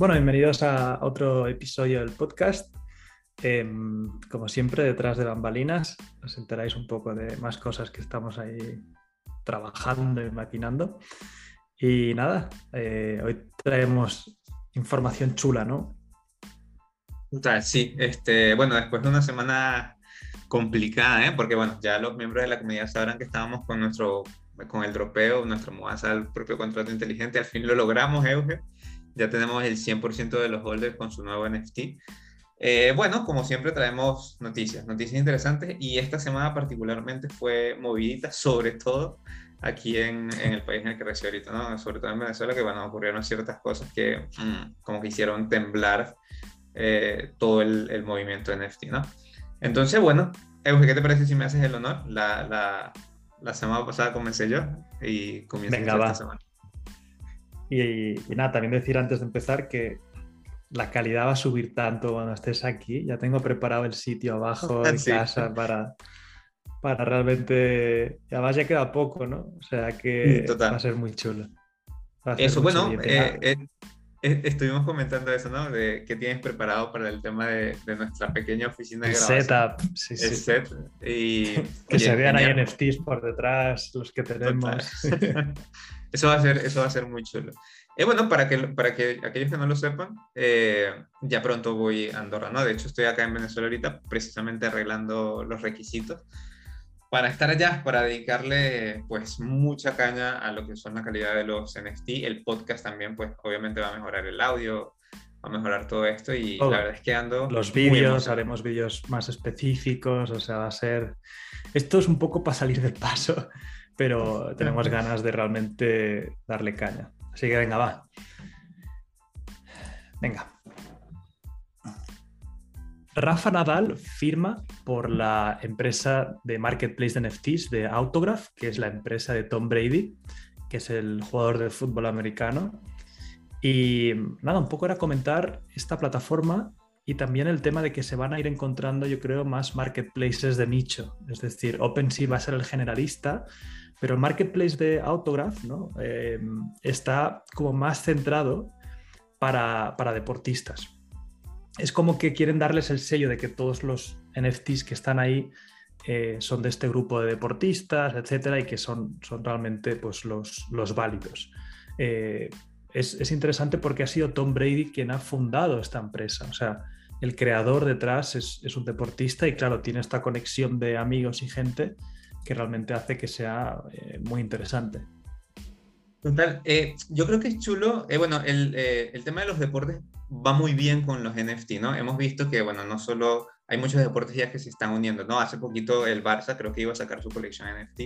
Bueno, bienvenidos a otro episodio del podcast. Em, como siempre, detrás de bambalinas, os enteráis un poco de más cosas que estamos ahí trabajando y maquinando. Y nada, eh, hoy traemos información chula, ¿no? Sí, este, bueno, después de una semana complicada, ¿eh? porque bueno, ya los miembros de la comunidad sabrán que estábamos con nuestro, con el dropeo, nuestra mudanza al propio contrato inteligente, al fin lo logramos, Euge, ya tenemos el 100% de los holders con su nuevo NFT. Eh, bueno, como siempre traemos noticias, noticias interesantes y esta semana particularmente fue movidita, sobre todo aquí en, en, el país en el que resido ahorita, ¿no? Sobre todo en Venezuela, que bueno, ocurrieron ciertas cosas que mm, como que hicieron temblar eh, todo el, el, movimiento NFT, ¿no? Entonces, bueno, Euge, ¿qué te parece si me haces el honor? La, la, la semana pasada comencé yo y comienzo esta semana. Y, y, nada, también decir antes de empezar que la calidad va a subir tanto cuando estés aquí. Ya tengo preparado el sitio abajo en casa para, para realmente. Además, ya queda poco, ¿no? O sea que va a ser muy chulo. Eso, bueno, eh, eh, eh, estuvimos comentando eso, ¿no? De qué tienes preparado para el tema de, de nuestra pequeña oficina de grabación. Setup, sí, sí. El set. Y, que se vean ahí NFTs por detrás, los que tenemos. eso, va a ser, eso va a ser muy chulo. Y bueno, para que, para que aquellos que no lo sepan, eh, ya pronto voy a Andorra, ¿no? De hecho, estoy acá en Venezuela ahorita precisamente arreglando los requisitos para estar allá, para dedicarle pues mucha caña a lo que son la calidad de los NFT. El podcast también, pues obviamente va a mejorar el audio, va a mejorar todo esto y la verdad es que ando... Los vídeos, haremos vídeos más específicos, o sea, va a ser... Esto es un poco para salir del paso, pero tenemos ganas de realmente darle caña. Así que venga, va. Venga. Rafa Nadal firma por la empresa de marketplace de NFTs de Autograph, que es la empresa de Tom Brady, que es el jugador de fútbol americano. Y nada, un poco era comentar esta plataforma y también el tema de que se van a ir encontrando, yo creo, más marketplaces de nicho. Es decir, OpenSea va a ser el generalista, pero el marketplace de Autograph ¿no? Eh, está como más centrado para, para deportistas es como que quieren darles el sello de que todos los NFTs que están ahí eh, son de este grupo de deportistas, etcétera, y que son, son realmente pues, los, los válidos. Eh, es, interesante porque ha sido Tom Brady quien ha fundado esta empresa. O sea, el creador detrás es, un deportista y, claro, tiene esta conexión de amigos y gente que realmente hace que sea eh, muy interesante. Total, yo creo que es chulo, bueno, el, el tema de los deportes va muy bien con los NFT, ¿no? Hemos visto que, bueno, no solo hay muchos deportes ya que se están uniendo, ¿no? Hace poquito el Barça creo que iba a sacar su colección NFT.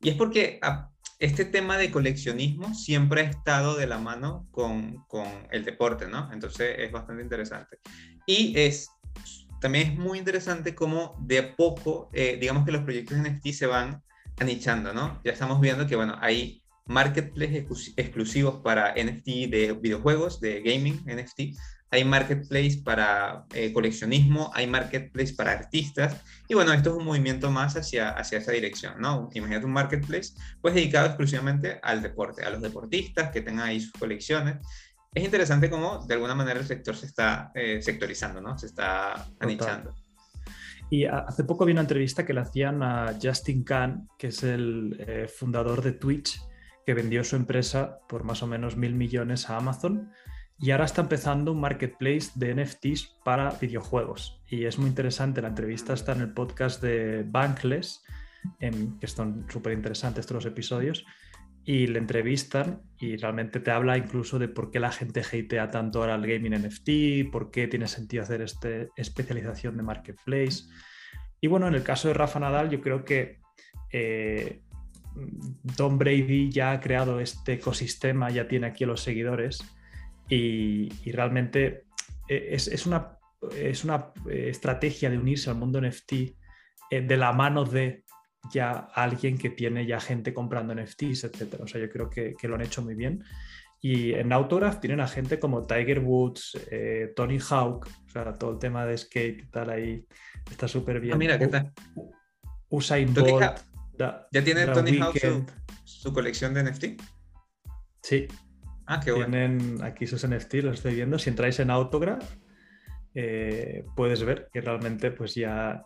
Y es porque ah, este tema de coleccionismo siempre ha estado de la mano con, con el deporte, ¿no? Entonces es bastante interesante. Y es, también es muy interesante cómo de a poco, eh, digamos que los proyectos NFT se van anichando, ¿no? Ya estamos viendo que, bueno, hay marketplace exclusivos para NFT de videojuegos, de gaming NFT, hay marketplace para eh, coleccionismo, hay marketplace para artistas, y bueno, esto es un movimiento más hacia, hacia esa dirección, ¿no? Imagínate un marketplace pues dedicado exclusivamente al deporte, a los deportistas que tengan ahí sus colecciones. Es interesante cómo de alguna manera el sector se está eh, sectorizando, ¿no? Se está anichando. Y hace poco vi una entrevista que le hacían a Justin Khan, que es el eh, fundador de Twitch, que vendió su empresa por más o menos mil millones a Amazon y ahora está empezando un marketplace de NFTs para videojuegos. Y es muy interesante, la entrevista está en el podcast de Bankless, en, que están súper interesantes estos los episodios, y le entrevistan y realmente te habla incluso de por qué la gente hatea tanto ahora el gaming NFT, por qué tiene sentido hacer esta especialización de marketplace. Y bueno, en el caso de Rafa Nadal, yo creo que eh, Tom Brady ya ha creado este ecosistema, ya tiene aquí a los seguidores y, realmente eh, es, una, es una eh, estrategia de unirse al mundo NFT eh, de la mano de ya alguien que tiene ya gente comprando NFTs, etc. O sea, yo creo que, lo han hecho muy bien. Y en Autograph tienen a gente como Tiger Woods, Tony Hawk, o sea, todo el tema de skate y tal ahí está súper bien. Ah, mira, ¿qué tal? Usain Bolt. ¿Ya tiene Tony Hawk su, colección de NFT? Sí, Ah, qué bueno. Tienen aquí sus NFTs, los estoy viendo. Si entráis en Autograph, eh, puedes ver que realmente pues ya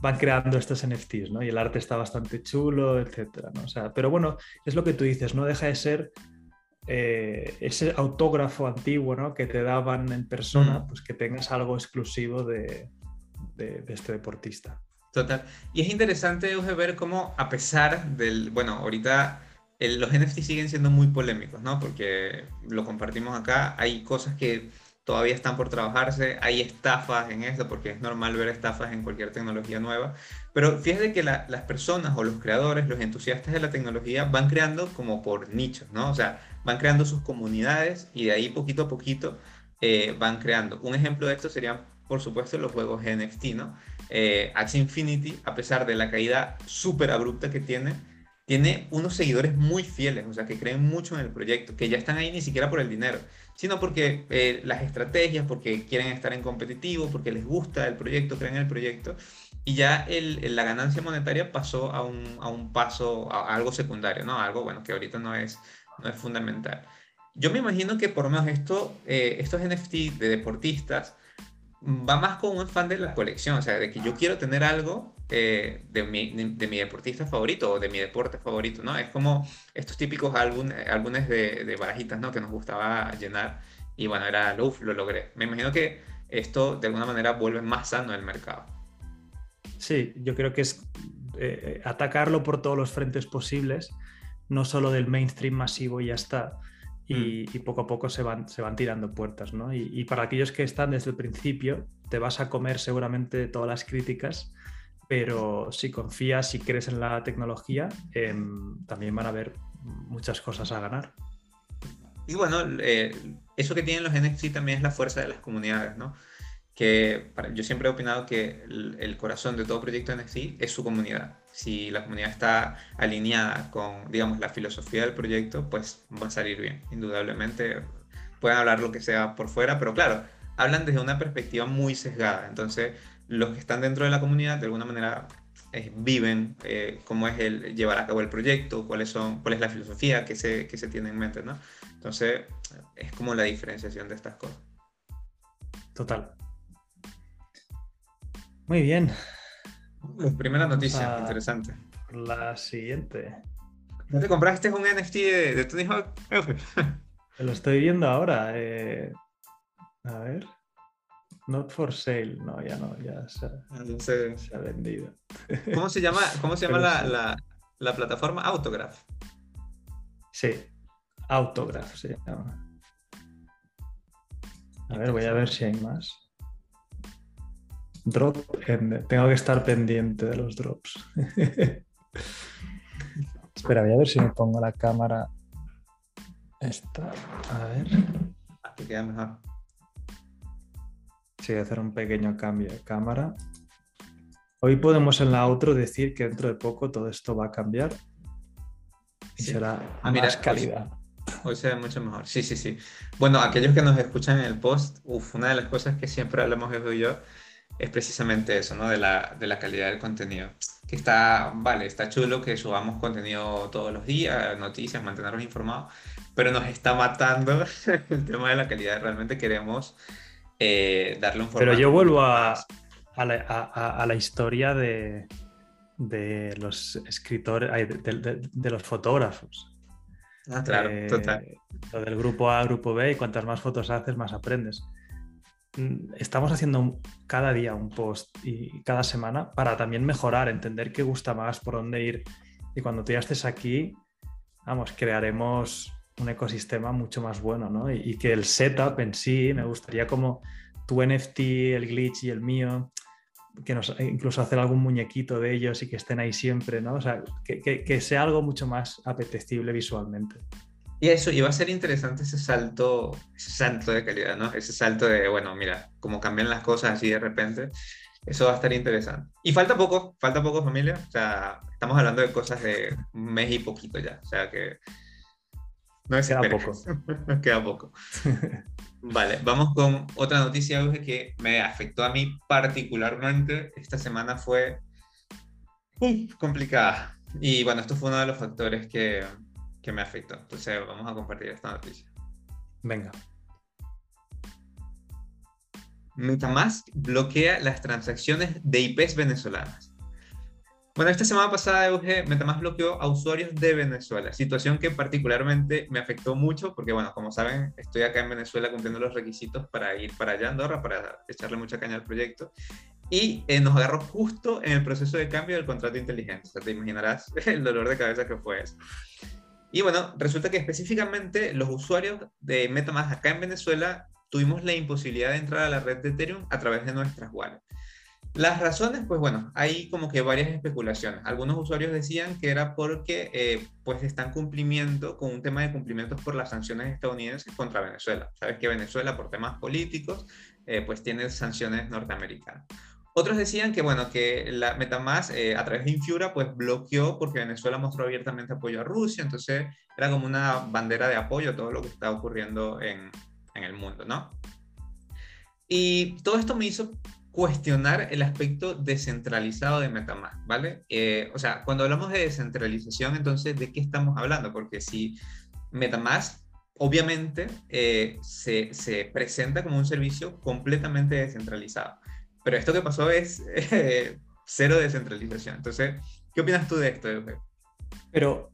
van creando estos NFTs, ¿no? Y el arte está bastante chulo, etcétera, ¿no? O sea, pero bueno, es lo que tú dices, no deja de ser eh, ese autógrafo antiguo, ¿no? Que te daban en persona, Mm. pues que tengas algo exclusivo de, de- de este deportista. Total. Y es interesante Euge, ver cómo, a pesar del. Bueno, ahorita el- los NFT siguen siendo muy polémicos, ¿no? Porque lo compartimos acá. Hay cosas que todavía están por trabajarse. Hay estafas en esto, porque es normal ver estafas en cualquier tecnología nueva. Pero fíjate que la- las personas o los creadores, los entusiastas de la tecnología, van creando como por nichos, ¿no? O sea, van creando sus comunidades y de ahí poquito a poquito eh, van creando. Un ejemplo de esto serían, por supuesto, los juegos NFT, ¿no? eh, Axie Infinity, a pesar de la caída súper abrupta que tiene, tiene unos seguidores muy fieles, o sea, que creen mucho en el proyecto, que ya están ahí ni siquiera por el dinero, sino porque eh, las estrategias, porque quieren estar en competitivo, porque les gusta el proyecto, creen en el proyecto, y ya el- la ganancia monetaria pasó a un, a un paso, a, a algo secundario, ¿no? Algo, bueno, que ahorita no es, no es fundamental. Yo me imagino que por lo menos esto, eh, estos NFT de deportistas, va más con un afán de la colección, o sea, de que yo quiero tener algo eh, de, mi, de mi deportista favorito o de mi deporte favorito, ¿no? Es como estos típicos álbumes, álbumes de, de barajitas, ¿no? Que nos gustaba llenar y bueno, era, uff, lo logré. Me imagino que esto de alguna manera vuelve más sano el mercado. Sí, yo creo que es eh, atacarlo por todos los frentes posibles, no solo del mainstream masivo y ya está. Y, y poco a poco se van, se van tirando puertas, ¿no? Y, y para aquellos que están desde el principio, te vas a comer seguramente todas las críticas, pero si confías, si crees en la tecnología, em, también van a haber muchas cosas a ganar. Y bueno, eh, eso que tienen los NFT también es la fuerza de las comunidades, ¿no? Que yo siempre he opinado que el, el corazón de todo proyecto NFT es su comunidad. Si la comunidad está alineada con, digamos, la filosofía del proyecto, pues va a salir bien, indudablemente. Pueden hablar lo que sea por fuera, pero claro, hablan desde una perspectiva muy sesgada. Entonces, los que están dentro de la comunidad, de alguna manera, eh, viven eh, cómo es el llevar a cabo el proyecto, cuáles son, cuál es la filosofía que se, que se tiene en mente, ¿no? Entonces, es como la diferenciación de estas cosas. Total. Muy bien. Primera noticia, interesante. La siguiente. ¿No te compraste un NFT de, de Tony Hawk? Lo estoy viendo ahora. eh, A ver. Not for sale. No, ya no, ya se, ha vendido. ¿Cómo se llama, cómo se llama Pero la, sí. la, la plataforma? Autograph. Sí. Autograph se llama. A ver, voy a ver si hay más. Drop end. Tengo que estar pendiente de los drops. Espera, voy a ver si me pongo la cámara. Esta. A ver. Que queda mejor. Sí, voy a hacer un pequeño cambio de cámara. Hoy podemos en la outro decir que dentro de poco todo esto va a cambiar y Sí. será Ah, mira, más calidad. Hoy se ve mucho mejor. Sí, sí, sí. Bueno, aquellos que nos escuchan en el post, uf, una de las cosas que siempre hablamos Evo y yo es precisamente eso, ¿no? De la, de la calidad del contenido. Que está, vale, está chulo que subamos contenido todos los días, noticias, mantenernos informados, pero nos está matando el tema de la calidad. Realmente queremos eh, darle un formato Pero yo vuelvo a, a la, a- a- a la historia de, de los escritores, ay, de, de- de los fotógrafos. Ah, claro, Eh, total. Lo del grupo A, grupo B, y cuantas más fotos haces, más aprendes. Mm, Estamos haciendo cada día un post y cada semana para también mejorar, entender qué gusta más, por dónde ir. Y cuando tú ya estés aquí, vamos, crearemos un ecosistema mucho más bueno, ¿no? Y, que el setup en sí, me gustaría como tu NFT, el glitch y el mío, que nos incluso hacer algún muñequito de ellos y que estén ahí siempre, ¿no? O sea, que sea algo mucho más apetecible visualmente. Y eso, y va a ser interesante ese salto, ese salto de calidad, ¿no? Ese salto de, bueno, mira, cómo cambian las cosas así de repente. Eso va a estar interesante. Y falta poco, falta poco familia. O sea, estamos hablando de cosas de un mes y poquito ya. O sea que no Queda poco. Queda poco. Vale, vamos con otra noticia que me afectó a mí particularmente. Esta semana fue complicada. Y bueno, esto fue uno de los factores que, que me afectó. Entonces vamos a compartir esta noticia. Venga. Metamask bloquea las transacciones de IPs venezolanas. Bueno, esta semana pasada, Euge, Metamask bloqueó a usuarios de Venezuela, situación que particularmente me afectó mucho porque, bueno, como saben, estoy acá en Venezuela cumpliendo los requisitos para ir para allá, Andorra, para echarle mucha caña al proyecto. Y eh, nos agarró justo en el proceso de cambio del contrato inteligente. O sea, te imaginarás el dolor de cabeza que fue eso. Y bueno, resulta que específicamente los usuarios de Metamask acá en Venezuela tuvimos la imposibilidad de entrar a la red de Ethereum a través de nuestras wallets. Las razones, pues bueno, hay como que varias especulaciones. Algunos usuarios decían que era porque eh, pues están cumplimiento con un tema de cumplimientos por las sanciones estadounidenses contra Venezuela. Sabes que Venezuela por temas políticos eh, pues tiene sanciones norteamericanas. Otros decían que bueno, que la Metamask eh, a través de Infura pues bloqueó porque Venezuela mostró abiertamente apoyo a Rusia, entonces era como una bandera de apoyo a todo lo que está ocurriendo en, en el mundo, ¿no? Y todo esto me hizo cuestionar el aspecto descentralizado de Metamask, ¿vale? Eh, o sea, cuando hablamos de descentralización, entonces, ¿de qué estamos hablando? Porque si Metamask, obviamente, eh, se, se, presenta como un servicio completamente descentralizado, pero esto que pasó es eh, cero descentralización. Entonces, ¿qué opinas tú de esto, Pero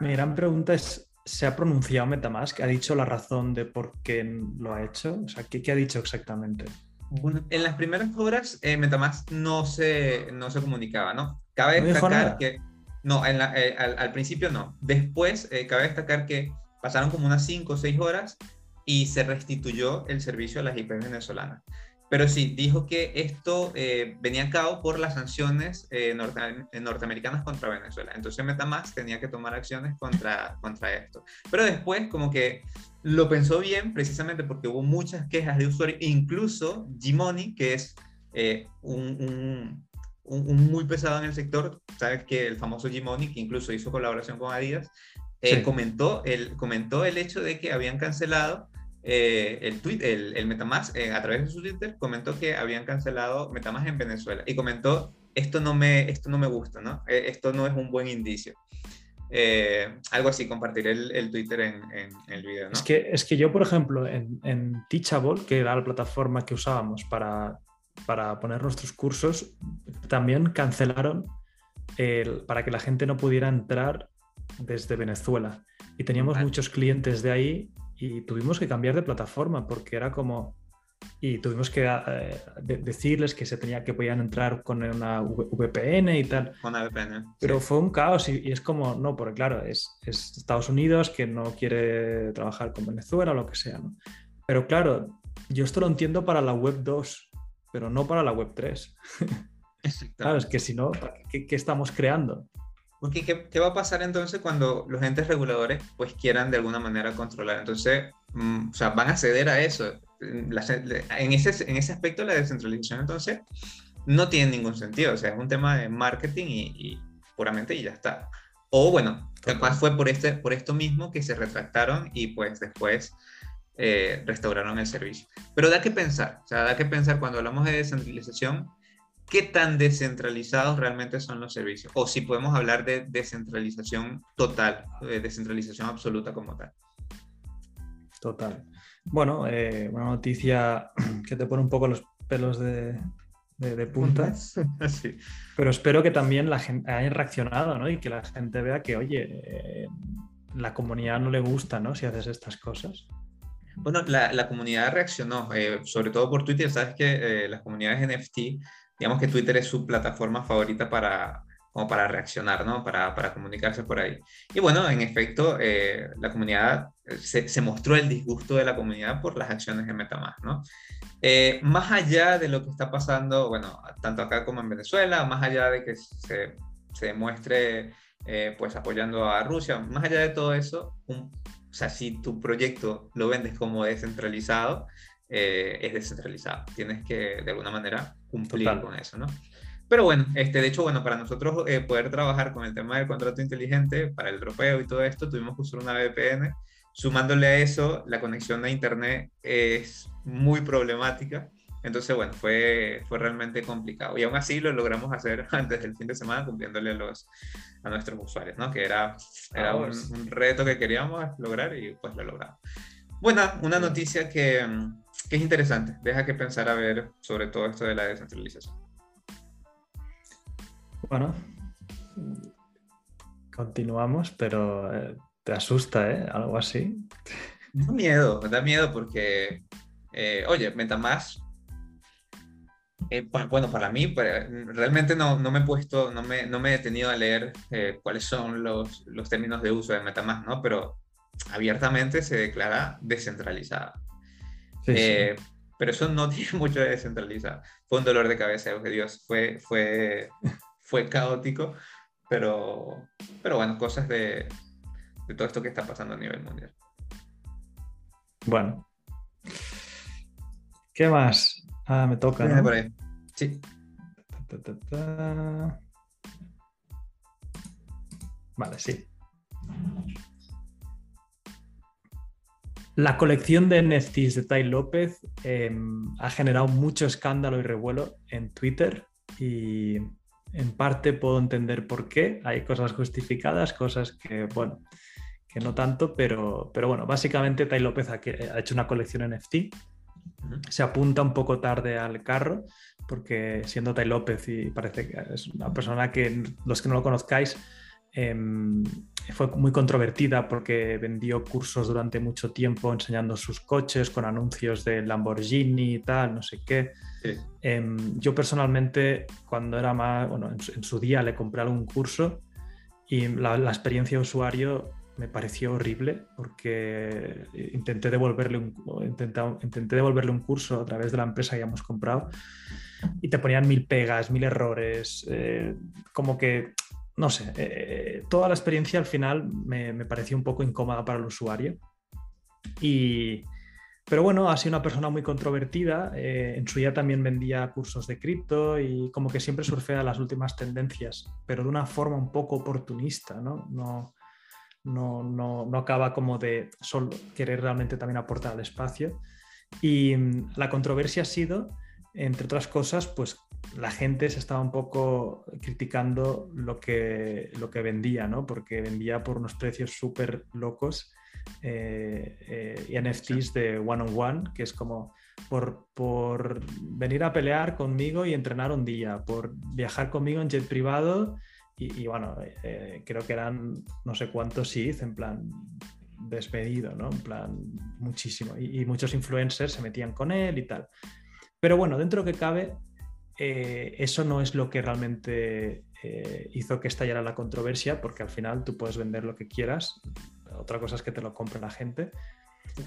mi gran pregunta es, ¿se ha pronunciado Metamask? ¿Ha dicho la razón de por qué lo ha hecho? O sea, ¿qué, qué ha dicho exactamente? Bueno, en las primeras horas eh, Metamask no se, no se comunicaba, ¿no? Cabe destacar que... No, en la, eh, al, principio no. Después, eh, cabe destacar que pasaron como unas 5 o 6 horas y se restituyó el servicio a las IP venezolanas. Pero sí, dijo que esto eh, venía a cabo por las sanciones eh, eh, norteamericanas contra Venezuela. Entonces Metamask tenía que tomar acciones contra, contra esto. Pero después como que lo pensó bien precisamente porque hubo muchas quejas de usuarios, incluso Gmoney, que es un, un, muy pesado en el sector, sabes que el famoso Gmoney, que incluso hizo colaboración con Adidas, comentó, el, comentó el hecho de que habían cancelado eh, el, tweet, el, el Metamask eh, a través de su Twitter comentó que habían cancelado Metamask en Venezuela y comentó esto no me, esto no me gusta, ¿no? Eh, esto no es un buen indicio. algo así, compartiré el, Twitter en, en, el video. ¿no? Es, que, es que yo, por ejemplo, en, en, Teachable, que era la plataforma que usábamos para, para poner nuestros cursos, también cancelaron el, para que la gente no pudiera entrar desde Venezuela. Y teníamos muchos clientes de ahí y tuvimos que cambiar de plataforma porque era como y tuvimos que eh, decirles que se tenía que podían entrar con una VPN y tal. Con una VPN. Pero fue un caos y, es como, no, porque claro, es, es, Estados Unidos que no quiere trabajar con Venezuela o lo que sea, ¿no? Pero claro, yo esto lo entiendo para la web 2, pero no para la web 3. claro, es que si no, ¿qué, ¿qué, estamos creando? Porque ¿qué, va a pasar entonces cuando los entes reguladores pues quieran de alguna manera controlar? Entonces, mm, o sea, van a ceder a eso. en, ese, en ese aspecto la descentralización entonces no tiene ningún sentido. O sea, es un tema de marketing y, puramente y ya está. O bueno, capaz fue por, este, por esto mismo que se retractaron y pues después eh, restauraron el servicio. Pero da que pensar, o sea, da que pensar cuando hablamos de descentralización, qué tan descentralizados realmente son los servicios, o si podemos hablar de descentralización total, de descentralización absoluta como tal. Total. Bueno, eh, una noticia que te pone un poco los pelos de, de, punta, sí. pero espero que también la gente haya reaccionado ¿no? y que la gente vea que, oye, eh, la comunidad no le gusta ¿no? si haces estas cosas. Bueno, la, la comunidad reaccionó, eh, sobre todo por Twitter. Sabes que las comunidades NFT digamos que Twitter es su plataforma favorita para, como para reaccionar, ¿no? Para, para comunicarse por ahí. Y bueno, en efecto, eh, la comunidad, eh, se, se, mostró el disgusto de la comunidad por las acciones de Metamask, ¿no? Eh, más allá de lo que está pasando, bueno, tanto acá como en Venezuela, más allá de que se, se muestre pues apoyando a Rusia, más allá de todo eso, o sea, si tu proyecto lo vendes como descentralizado, es descentralizado. Tienes que, de alguna manera, cumplir con eso, ¿no? Pero bueno, este, de hecho, bueno, para nosotros eh, poder trabajar con el tema del contrato inteligente, para el dropeo y todo esto, tuvimos que usar una VPN. Sumándole a eso, la conexión a Internet es muy problemática. Entonces, bueno, fue, fue realmente complicado. Y aún así lo logramos hacer antes del fin de semana, cumpliéndole a, los, a nuestros usuarios, ¿no? Que era, era un, un, reto que queríamos lograr y pues lo logramos. bueno, una noticia que, que es interesante. Deja que pensar a ver sobre todo esto de la descentralización. Bueno, continuamos, pero eh, te asusta, ¿eh? Algo así. Da miedo, da miedo porque, eh, oye, MetaMask, eh, bueno, para mí, realmente no, no, me he puesto, no me, no me he detenido a leer cuáles son los, los términos de uso de MetaMask, ¿no? Pero abiertamente se declara descentralizada. Pero eso no tiene mucho de descentralizada. Fue un dolor de cabeza, Dios, fue, fue, fue caótico, pero, pero bueno, cosas de, de todo esto que está pasando a nivel mundial. Bueno. ¿Qué más? Ah, me toca. ¿no? Sí. vale, sí. La colección de NFTs de Tai López em, ha generado mucho escándalo y revuelo en Twitter y en parte puedo entender por qué. Hay cosas justificadas, cosas que, bueno, que no tanto, pero, pero bueno, básicamente Tai López ha, hecho una colección NFT. Se apunta un poco tarde al carro, porque siendo Tai López y parece que es una persona que los que no lo conozcáis, em, fue muy controvertida porque vendió cursos durante mucho tiempo enseñando sus coches con anuncios de Lamborghini y tal, no sé qué. Em, yo personalmente, cuando era más, bueno, en su, día le compré algún curso y la, experiencia de usuario me pareció horrible porque intenté devolverle un, intenté, devolverle un curso a través de la empresa que hemos comprado y te ponían mil pegas, mil errores, eh, como que no sé, eh, toda la experiencia al final me, pareció un poco incómoda para el usuario. Y, pero bueno, ha sido una persona muy controvertida. Eh, en su día también vendía cursos de cripto y como que siempre surfea las últimas tendencias, pero de una forma un poco oportunista, ¿no? No, no, no, no acaba como de solo querer realmente también aportar al espacio. Y mm, la controversia ha sido, entre otras cosas, pues la gente se estaba un poco criticando lo que, lo que vendía, ¿no? Porque vendía por unos precios súper locos eh, eh, y NFTs de one on one, que es como por, por, venir a pelear conmigo y entrenar un día, por viajar conmigo en jet privado y, bueno, eh, creo que eran no sé cuántos sí, en plan despedido, ¿no? En plan muchísimo. Y, y muchos influencers se metían con él y tal. Pero bueno, dentro de que cabe, eh, eso no es lo que realmente eh, hizo que estallara la controversia, porque al final tú puedes vender lo que quieras, otra cosa es que te lo compre la gente.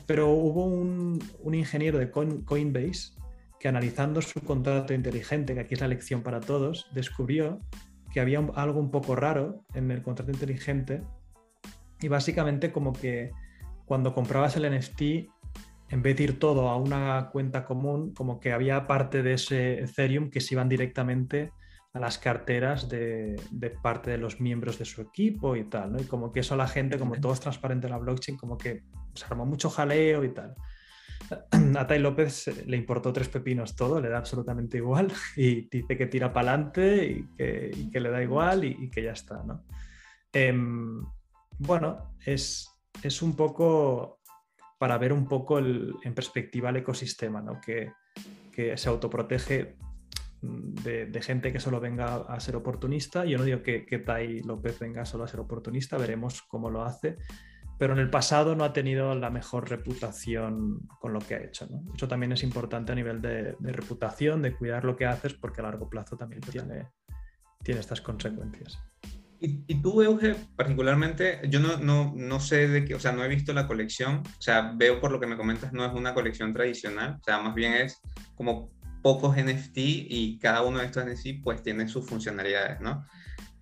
Pero hubo un, ingeniero de Coinbase que analizando su contrato inteligente, que aquí es la lección para todos, descubrió que había algo un poco raro en el contrato inteligente y básicamente como que cuando comprabas el NFT en vez de ir todo a una cuenta común, como que había parte de ese Ethereum que se iban directamente a las carteras de, parte de los miembros de su equipo y tal, ¿no? Y como que eso a la gente, como todo es transparente en la blockchain, como que se armó mucho jaleo y tal. A Tai López le importó tres pepinos todo, le da absolutamente igual y dice que tira para adelante y que, le da igual y, que ya está, ¿no? Em, bueno, es, es un poco para ver un poco en perspectiva el ecosistema, ¿no? que, se autoprotege mm, de, gente que solo venga a ser oportunista. Yo no digo que, que Tai López venga solo a ser oportunista, veremos cómo lo hace, pero en el pasado no ha tenido la mejor reputación con lo que ha hecho. Eso también es importante a nivel de, reputación, de cuidar lo que haces, porque a largo plazo también tiene, tiene estas consecuencias. Y, tú, Euge, particularmente, yo no, no, no, sé de qué, o sea, no he visto la colección, o sea, veo por lo que me comentas, no es una colección tradicional, o sea, más bien es como pocos NFT y cada uno de estos NFT pues tiene sus funcionalidades, ¿no?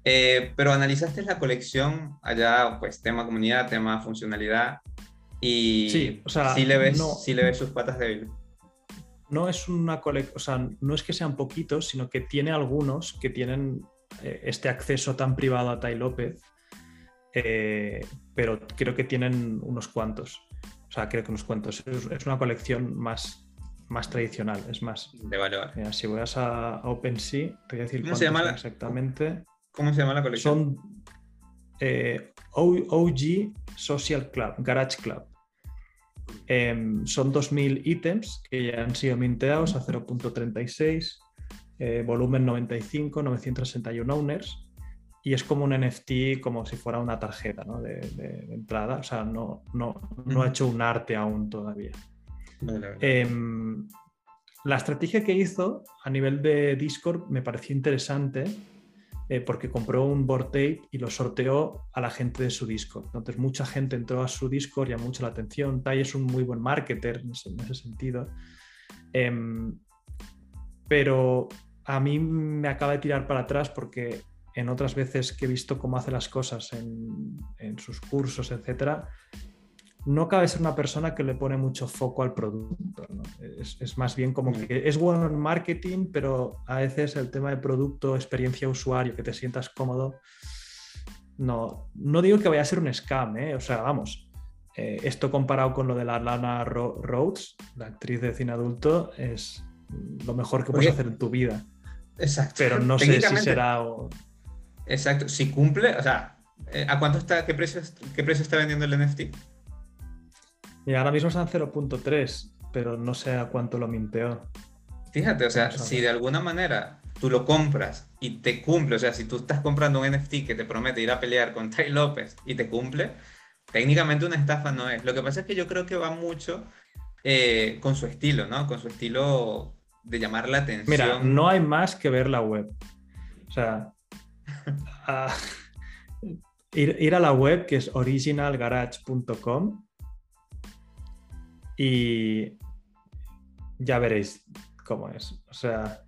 Eh, pero analizaste la colección allá, pues tema comunidad, tema funcionalidad y sí, o sea, sí le ves, sí le ves sus patas débiles. No es una colección, o sea, no es que sean poquitos, sino que tiene algunos que tienen este acceso tan privado a Tai López, eh, pero creo que tienen unos cuantos. O sea, creo que unos cuantos. Es, una colección más, más tradicional, es más. De valor. si vas a, OpenSea, te voy a decir ¿Cómo se llama exactamente. ¿Cómo se llama la colección? Son eh, OG Social Club, Garage Club. Em, son 2.000 ítems que ya han sido minteados a 0.36, eh, volumen 95, 961 owners, y es como un NFT como si fuera una tarjeta de, entrada, o sea, no, no, no ha hecho un arte aún todavía. Em, la estrategia que hizo a nivel de Discord me pareció interesante eh, porque compró un board tape y lo sorteó a la gente de su Discord. Entonces mucha gente entró a su Discord, llamó mucho la atención. Tai es un muy buen marketer en ese, sentido. Em, pero a mí me acaba de tirar para atrás porque en otras veces que he visto cómo hace las cosas en, en sus cursos, etcétera, no cabe ser una persona que le pone mucho foco al producto. Es, más bien como mm. que es bueno en marketing, pero a veces el tema de producto, experiencia usuario, que te sientas cómodo, no, no digo que vaya a ser un scam, ¿eh? o sea, vamos, eh, esto comparado con lo de la Lana Rhodes, la actriz de cine adulto, es lo mejor que puedes hacer en tu vida. Exacto. Pero no sé si será... Exacto, si cumple, o sea, eh, ¿a cuánto está, qué precio, qué precio está vendiendo el NFT? Y ahora mismo están 0.3, pero no sé a cuánto lo minteó. Fíjate, o sea, si de alguna manera tú lo compras y te cumple, o sea, si tú estás comprando un NFT que te promete ir a pelear con Tai López y te cumple, técnicamente una estafa no es. Lo que pasa es que yo creo que va mucho eh, con su estilo, ¿no? Con su estilo de llamar la atención. Mira, no hay más que ver la web. O sea, ir, ir, a la web que es originalgarage.com y ya veréis cómo es. O sea,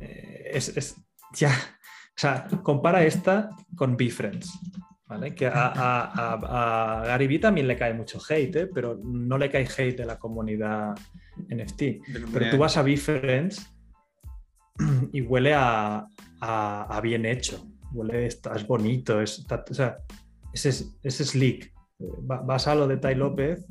eh, es, ya, o sea, compara esta con BeFriends, ¿vale? Que a, a, a, Gary Vee también le cae mucho hate, ¿eh? pero no le cae hate de la comunidad NFT. Pero tú vas a BeFriends y huele a, bien hecho, huele, está, es bonito, es, o sea, es, es, slick. Vas a lo de Tai López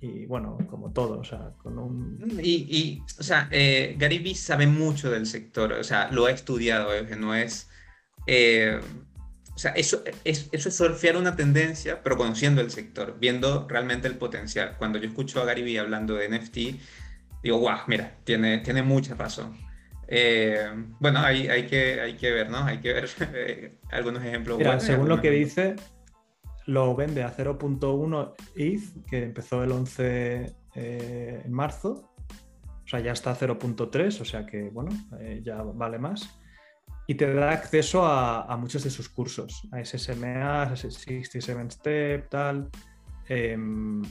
y bueno, como todo, o sea, con un... Y, o sea, eh, Gary Vee sabe mucho del sector, o sea, lo ha estudiado, no es... Eh, sea, eso es, eso es surfear una tendencia, pero conociendo el sector, viendo realmente el potencial. Cuando yo escucho a Gary Vee hablando de NFT, digo, wow, mira, tiene, tiene mucha razón. Eh, bueno, hay, hay, que, hay que ver, ¿no? Hay que ver algunos ejemplos. Mira, según lo que dice, lo vende a 0.1 ETH, que empezó el 11 eh, en marzo. O sea, ya está a 0.3, o sea que, bueno, eh, ya vale más. Y te da acceso a, muchos de sus cursos, a SSMA, 67 Step, tal. Em,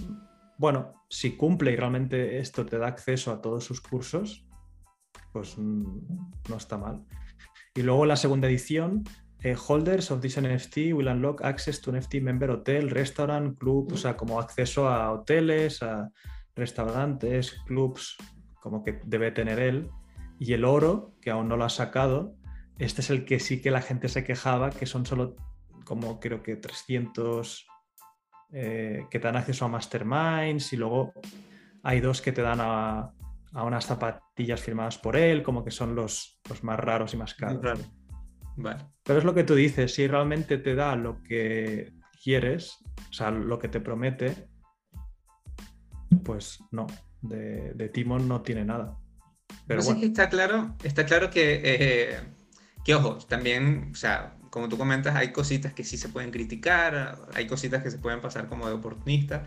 bueno, si cumple y realmente esto te da acceso a todos sus cursos, pues mm, no está mal. Y luego la segunda edición eh, holders of this NFT will unlock access to NFT member hotel, restaurant, club, o sea, como acceso a hoteles, a restaurantes, clubs, como que debe tener él. Y el oro, que aún no lo ha sacado, este es el que sí que la gente se quejaba, que son solo como creo que 300 eh, que te dan acceso a masterminds y luego hay dos que te dan a, unas zapatillas firmadas por él, como que son los, los más raros y más caros. Pero es lo que tú dices, si realmente te da lo que quieres, o sea, lo que te promete, pues no, de, Timon no tiene nada. Pero bueno. está claro, está claro que, eh, que, ojo, también, o sea, como tú comentas, hay cositas que sí se pueden criticar, hay cositas que se pueden pasar como de oportunista,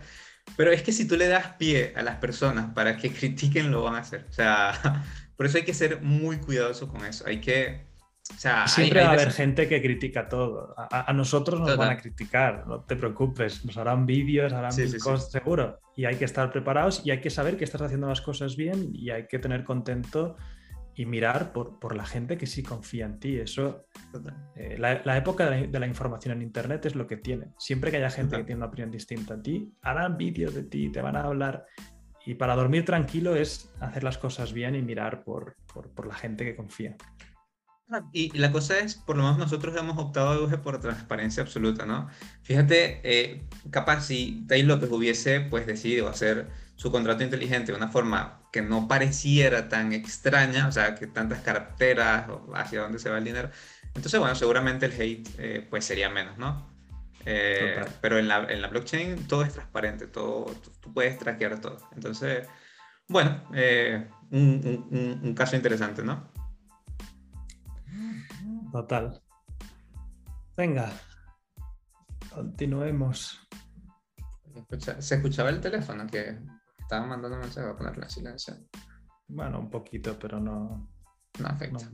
pero es que si tú le das pie a las personas para que critiquen, lo van a hacer. O sea, por eso hay que ser muy cuidadoso con eso. Hay que, Siempre va a haber gente que critica todo. A, nosotros nos van a criticar, no te preocupes. Nos harán vídeos, harán cosas, seguro. Y hay que estar preparados y hay que saber que estás haciendo las cosas bien y hay que tener contento y mirar por, por la gente que sí confía en ti. Eso, eh, la, época de la, información en Internet es lo que tiene. Siempre que haya gente que tiene una opinión distinta a ti, harán vídeos de ti, te van a hablar. Y para dormir tranquilo es hacer las cosas bien y mirar por, por, por la gente que confía. Y la cosa es, por lo menos nosotros hemos optado por transparencia absoluta, ¿no? Fíjate, eh, capaz si Taylor López hubiese pues decidido hacer su contrato inteligente de una forma que no pareciera tan extraña, o sea, que tantas carteras, hacia dónde se va el dinero, entonces, bueno, seguramente el hate eh, pues sería menos, ¿no? Eh, pero en la, en la, blockchain todo es transparente, todo, tú, puedes traquear todo. Entonces, bueno, eh, un, un, un, caso interesante, ¿no? Total. Venga, continuemos. Se escuchaba el teléfono que estaba mandando un mensaje, voy a ponerlo en silencio. Bueno, un poquito, pero no. No afecta.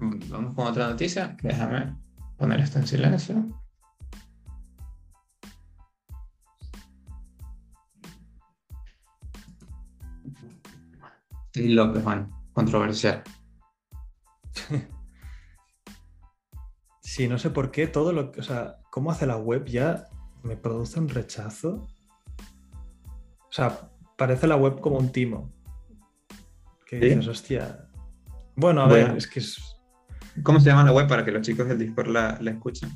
Vamos con otra noticia. Déjame poner esto en silencio. Y López, Juan, controversial. Sí, no sé por qué todo lo que, o sea, cómo hace la web ya me produce un rechazo. O sea, parece la web como un timo. Que dices, hostia. Bueno, a ver, es que es, ¿Cómo se llama la web para que los chicos del Discord la, escuchen?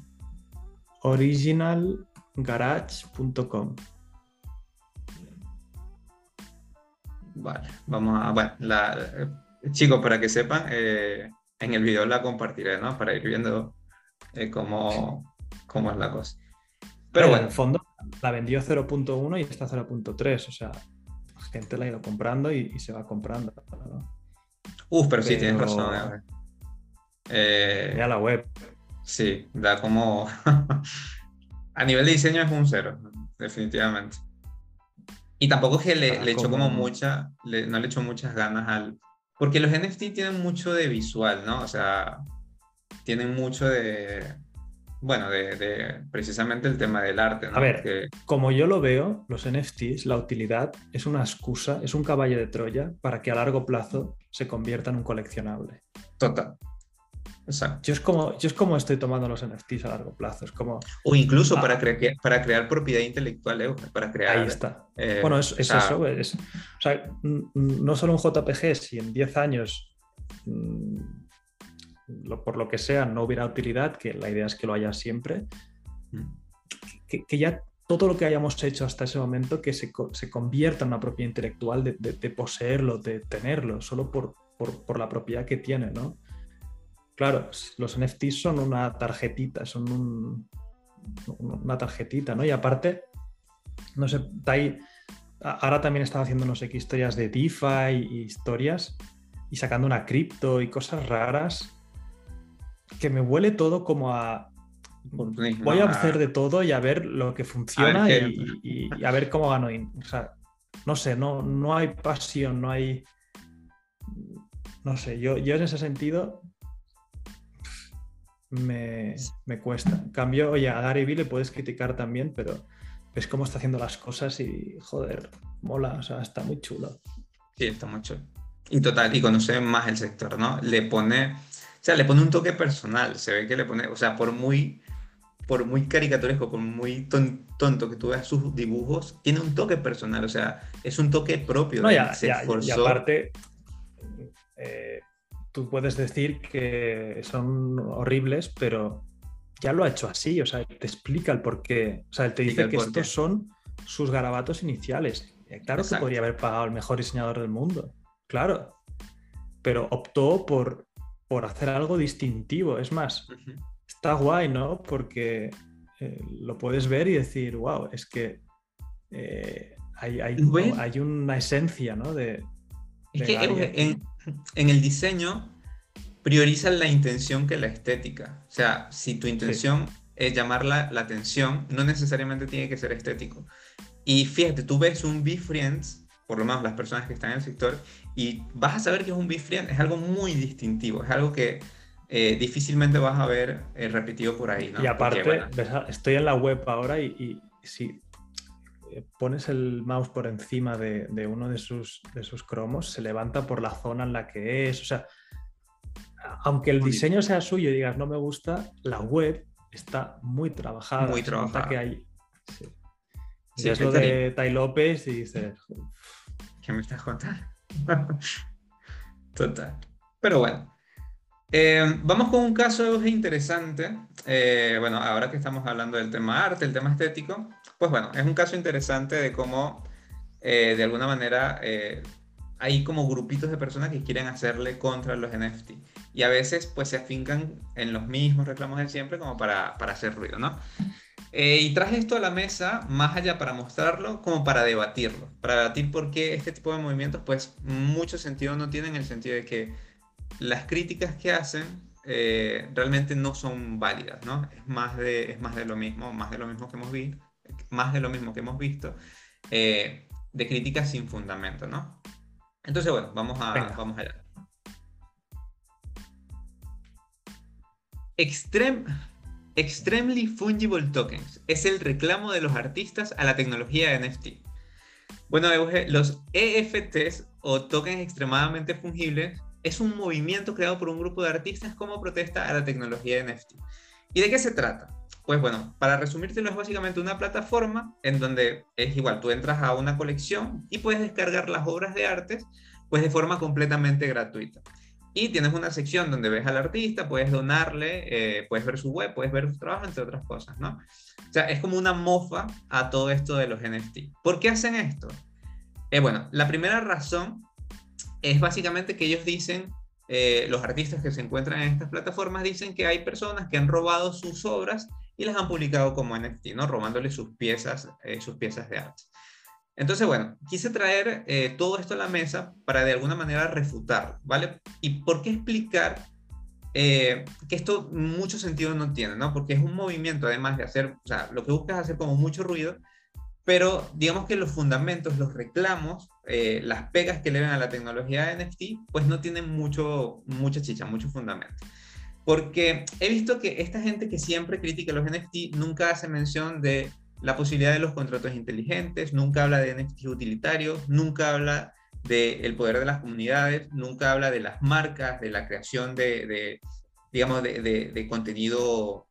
Originalgarage.com. Vale, vamos a. Bueno, la, chicos, para que sepan, eh, en el video la compartiré, ¿no? Para ir viendo eh, cómo, cómo, es la cosa. Pero, bueno. En el fondo, la vendió 0.1 y está 0.3, o sea, la gente la ha ido comprando y, se va comprando. Uf, pero, sí, tienes razón. Eh, ya la web. Sí, da como... a nivel de diseño es un cero, definitivamente. Y tampoco es que le, le echó como mucha, no le echó muchas ganas al... Porque los NFT tienen mucho de visual, ¿no? O sea, tienen mucho de... Bueno, de, precisamente el tema del arte. ¿no? A ver, como yo lo veo, los NFTs, la utilidad es una excusa, es un caballo de Troya para que a largo plazo se convierta en un coleccionable. Total, Yo es, como, yo es como estoy tomando los NFTs a largo plazo. Es como, o incluso para, ah. para crear propiedad intelectual, ¿eh? para crear. Ahí está. Eh, bueno, es, eso. Es, o sea, no solo un JPG, si en 10 años, mm, por lo que sea, no hubiera utilidad, que la idea es que lo haya siempre, mm. que, ya todo lo que hayamos hecho hasta ese momento, que se, se convierta en una propiedad intelectual de, de, poseerlo, de tenerlo, solo por, por, por la propiedad que tiene, ¿no? Claro, los NFTs son una tarjetita, son una tarjetita, ¿no? Y aparte, no sé, Tai ahora también estaba haciendo no sé qué historias de DeFi y historias y sacando una cripto y cosas raras que me huele todo como a voy a hacer de todo y a ver lo que funciona y, a ver cómo gano. O sea, no sé, no, no hay pasión, no hay. No sé, yo, yo en ese sentido me, cuesta. En cambio, oye, a Gary Vee le puedes criticar también, pero ves cómo está haciendo las cosas y, joder, mola, o sea, está muy chulo. Sí, está muy chulo. Y total, y conoce más el sector, ¿no? Le pone, sea, le pone un toque personal, se ve que le pone, o sea, por muy, por muy caricaturesco, por muy tonto que tú veas sus dibujos, tiene un toque personal, o sea, es un toque propio. No, ya, se y aparte, eh, tú puedes decir que son horribles, pero ya lo ha hecho así, o sea, te explica el porqué. O sea, él te dice que estos son sus garabatos iniciales. Claro que podría haber pagado el mejor diseñador del mundo, claro, pero optó por, por hacer algo distintivo. Es más, está guay, ¿no? Porque eh, lo puedes ver y decir, wow, es que eh, hay, hay, una esencia, ¿no? De, es que en, el diseño priorizan la intención que la estética. O sea, si tu intención es llamar la, atención, no necesariamente tiene que ser estético. Y fíjate, tú ves un BeFriends, por lo menos las personas que están en el sector, y vas a saber que es un BeFriend, es algo muy distintivo, es algo que eh, difícilmente vas a ver eh, repetido por ahí. Y aparte, estoy en la web ahora y, si eh, pones el mouse por encima de, de, uno de sus, de sus cromos, se levanta por la zona en la que es. O sea, aunque el diseño sea suyo y digas no me gusta, la web está muy trabajada. Muy trabajada. Que hay... Sí. es lo de Tai López y dices. ¿Qué me estás contando? Total. Pero bueno. Eh, vamos con un caso interesante. Eh, bueno, ahora que estamos hablando del tema arte, el tema estético, pues bueno, es un caso interesante de cómo eh, de alguna manera hay como grupitos de personas que quieren hacerle contra los NFT. Y a veces pues se afincan en los mismos reclamos de siempre como para, para hacer ruido, ¿no? Eh, y traje esto a la mesa, más allá para mostrarlo, como para debatirlo, para debatir por qué este tipo de movimientos, pues mucho sentido no tienen, en el sentido de que las críticas que hacen eh, realmente no son válidas, ¿no? Es más, de, es más de lo mismo, más de lo mismo que hemos visto, más de lo mismo que hemos visto, eh, de críticas sin fundamento, ¿no? Entonces, bueno, vamos, a, vamos allá. Extreme, extremely Fungible Tokens es el reclamo de los artistas a la tecnología de NFT. Bueno, los EFTs o tokens extremadamente fungibles es un movimiento creado por un grupo de artistas como protesta a la tecnología de NFT. ¿Y de qué se trata? Pues bueno, para resumírtelo es básicamente una plataforma en donde es igual, tú entras a una colección y puedes descargar las obras de artes pues de forma completamente gratuita. Y tienes una sección donde ves al artista, puedes donarle, eh, puedes ver su web, puedes ver su trabajo, entre otras cosas, ¿no? O sea, es como una mofa a todo esto de los NFT. ¿Por qué hacen esto? Eh, bueno, la primera razón es básicamente que ellos dicen, eh, los artistas que se encuentran en estas plataformas dicen que hay personas que han robado sus obras y las han publicado como NFT, ¿no? Robándole sus piezas, eh, sus piezas de arte. Entonces, bueno, quise traer eh, todo esto a la mesa para de alguna manera refutar, ¿vale? ¿Y por qué explicar que esto mucho sentido no tiene, ¿no? Porque es un movimiento, además de hacer, o sea, lo que busca es hacer como mucho ruido, pero digamos que los fundamentos, los reclamos, eh, las pegas que le ven a la tecnología de NFT, pues no tienen mucho, mucha chicha, mucho fundamento. Porque he visto que esta gente que siempre critica los NFT nunca hace mención de la posibilidad de los contratos inteligentes, nunca habla de NFT utilitarios, nunca habla del poder de las comunidades, nunca habla de las marcas, de la creación de, de digamos, de, de contenido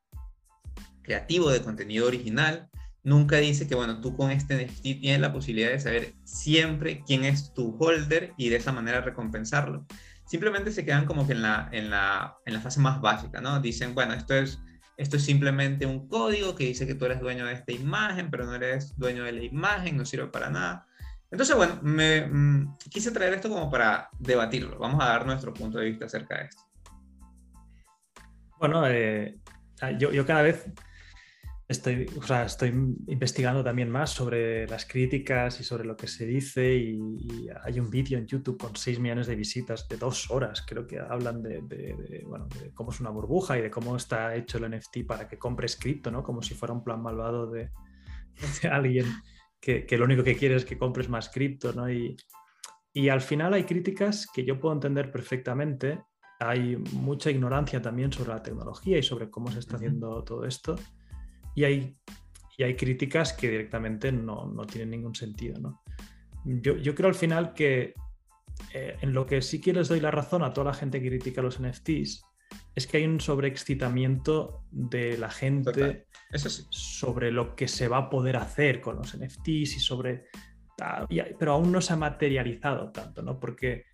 creativo, de contenido original nunca dice que, bueno, tú con este NFT tienes la posibilidad de saber siempre quién es tu holder y de esa manera recompensarlo. Simplemente se quedan como que en la, en la, en la fase más básica, ¿no? Dicen, bueno, esto es, esto es simplemente un código que dice que tú eres dueño de esta imagen, pero no eres dueño de la imagen, no sirve para nada. Entonces, bueno, mm, quise traer esto como para debatirlo. Vamos a dar nuestro punto de vista acerca de esto. Bueno, eh, yo cada vez Estoy, o sea, estoy investigando también más sobre las críticas y sobre lo que se dice y, hay un vídeo en YouTube con 6 millones de visitas de dos horas, creo que hablan de, bueno, de, cómo es una burbuja y de cómo está hecho el NFT para que compres cripto, ¿no? Como si fuera un plan malvado de, alguien que, que, lo único que quiere es que compres más cripto, ¿no? Y, y al final hay críticas que yo puedo entender perfectamente. Hay mucha ignorancia también sobre la tecnología y sobre cómo se está haciendo todo esto y hay, y hay críticas que directamente no, no tienen ningún sentido. ¿no? Yo, yo, creo al final que eh, en lo que sí que les doy la razón a toda la gente que critica los NFTs es que hay un sobreexcitamiento de la gente sobre lo que se va a poder hacer con los NFTs y sobre... Pero aún no se ha materializado tanto, ¿no? Porque,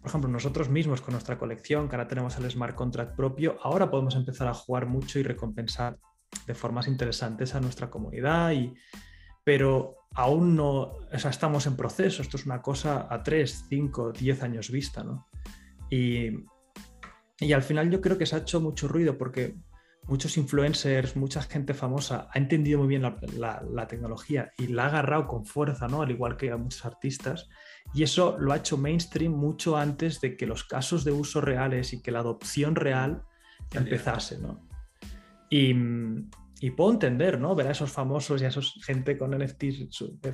por ejemplo, nosotros mismos con nuestra colección, que ahora tenemos el smart contract propio, ahora podemos empezar a jugar mucho y recompensar de formas interesantes a nuestra comunidad, y, pero aún no, o sea, estamos en proceso, esto es una cosa a 3, 5, 10 años vista, ¿no? Y, y al final yo creo que se ha hecho mucho ruido porque muchos influencers, mucha gente famosa ha entendido muy bien la, la, tecnología y la ha agarrado con fuerza, ¿no? Al igual que a muchos artistas. Y eso lo ha hecho mainstream mucho antes de que los casos de uso reales y que la adopción real empezase, ¿no? Y, puedo entender, ¿no? Ver a esos famosos y a esos gente con NFTs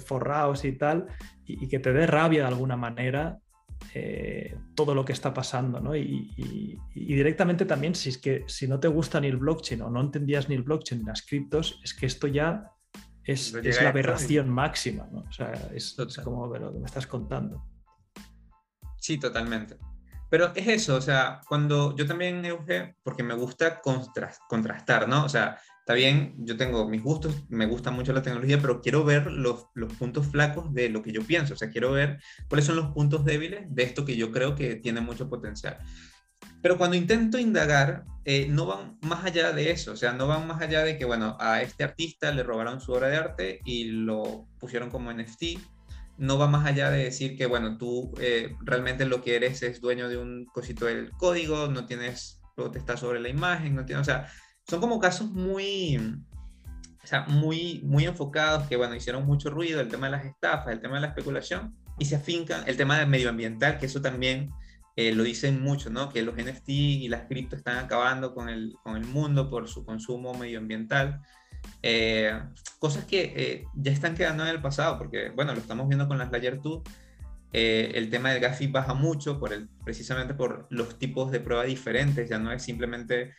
forrados y tal, y, que te dé rabia de alguna manera eh, todo lo que está pasando, ¿no? Y, directamente también, si es que si no te gusta ni el blockchain o no entendías ni el blockchain ni las criptos, es que esto ya es, la aberración máxima, ¿no? O sea, es, es como lo que me estás contando. Sí, totalmente. Pero es eso, o sea, cuando yo también, Euge, porque me gusta contrastar, ¿no? O sea, está bien, yo tengo mis gustos, me gusta mucho la tecnología, pero quiero ver los, los, puntos flacos de lo que yo pienso, o sea, quiero ver cuáles son los puntos débiles de esto que yo creo que tiene mucho potencial. Pero cuando intento indagar, eh, no van más allá de eso, o sea, no van más allá de que, bueno, a este artista le robaron su obra de arte y lo pusieron como NFT, no va más allá de decir que, bueno, tú eh, realmente lo que eres es dueño de un cosito del código, no tienes está sobre la imagen, no tienes, o sea, son como casos muy, o sea, muy, muy enfocados que, bueno, hicieron mucho ruido, el tema de las estafas, el tema de la especulación, y se afincan el tema del medioambiental, que eso también eh, lo dicen mucho, ¿no? Que los NFT y las cripto están acabando con el, con el mundo por su consumo medioambiental. Eh, cosas que eh, ya están quedando en el pasado, porque, bueno, lo estamos viendo con las Layer 2. el tema del gas baja mucho por el, precisamente por los tipos de prueba diferentes, ya no es simplemente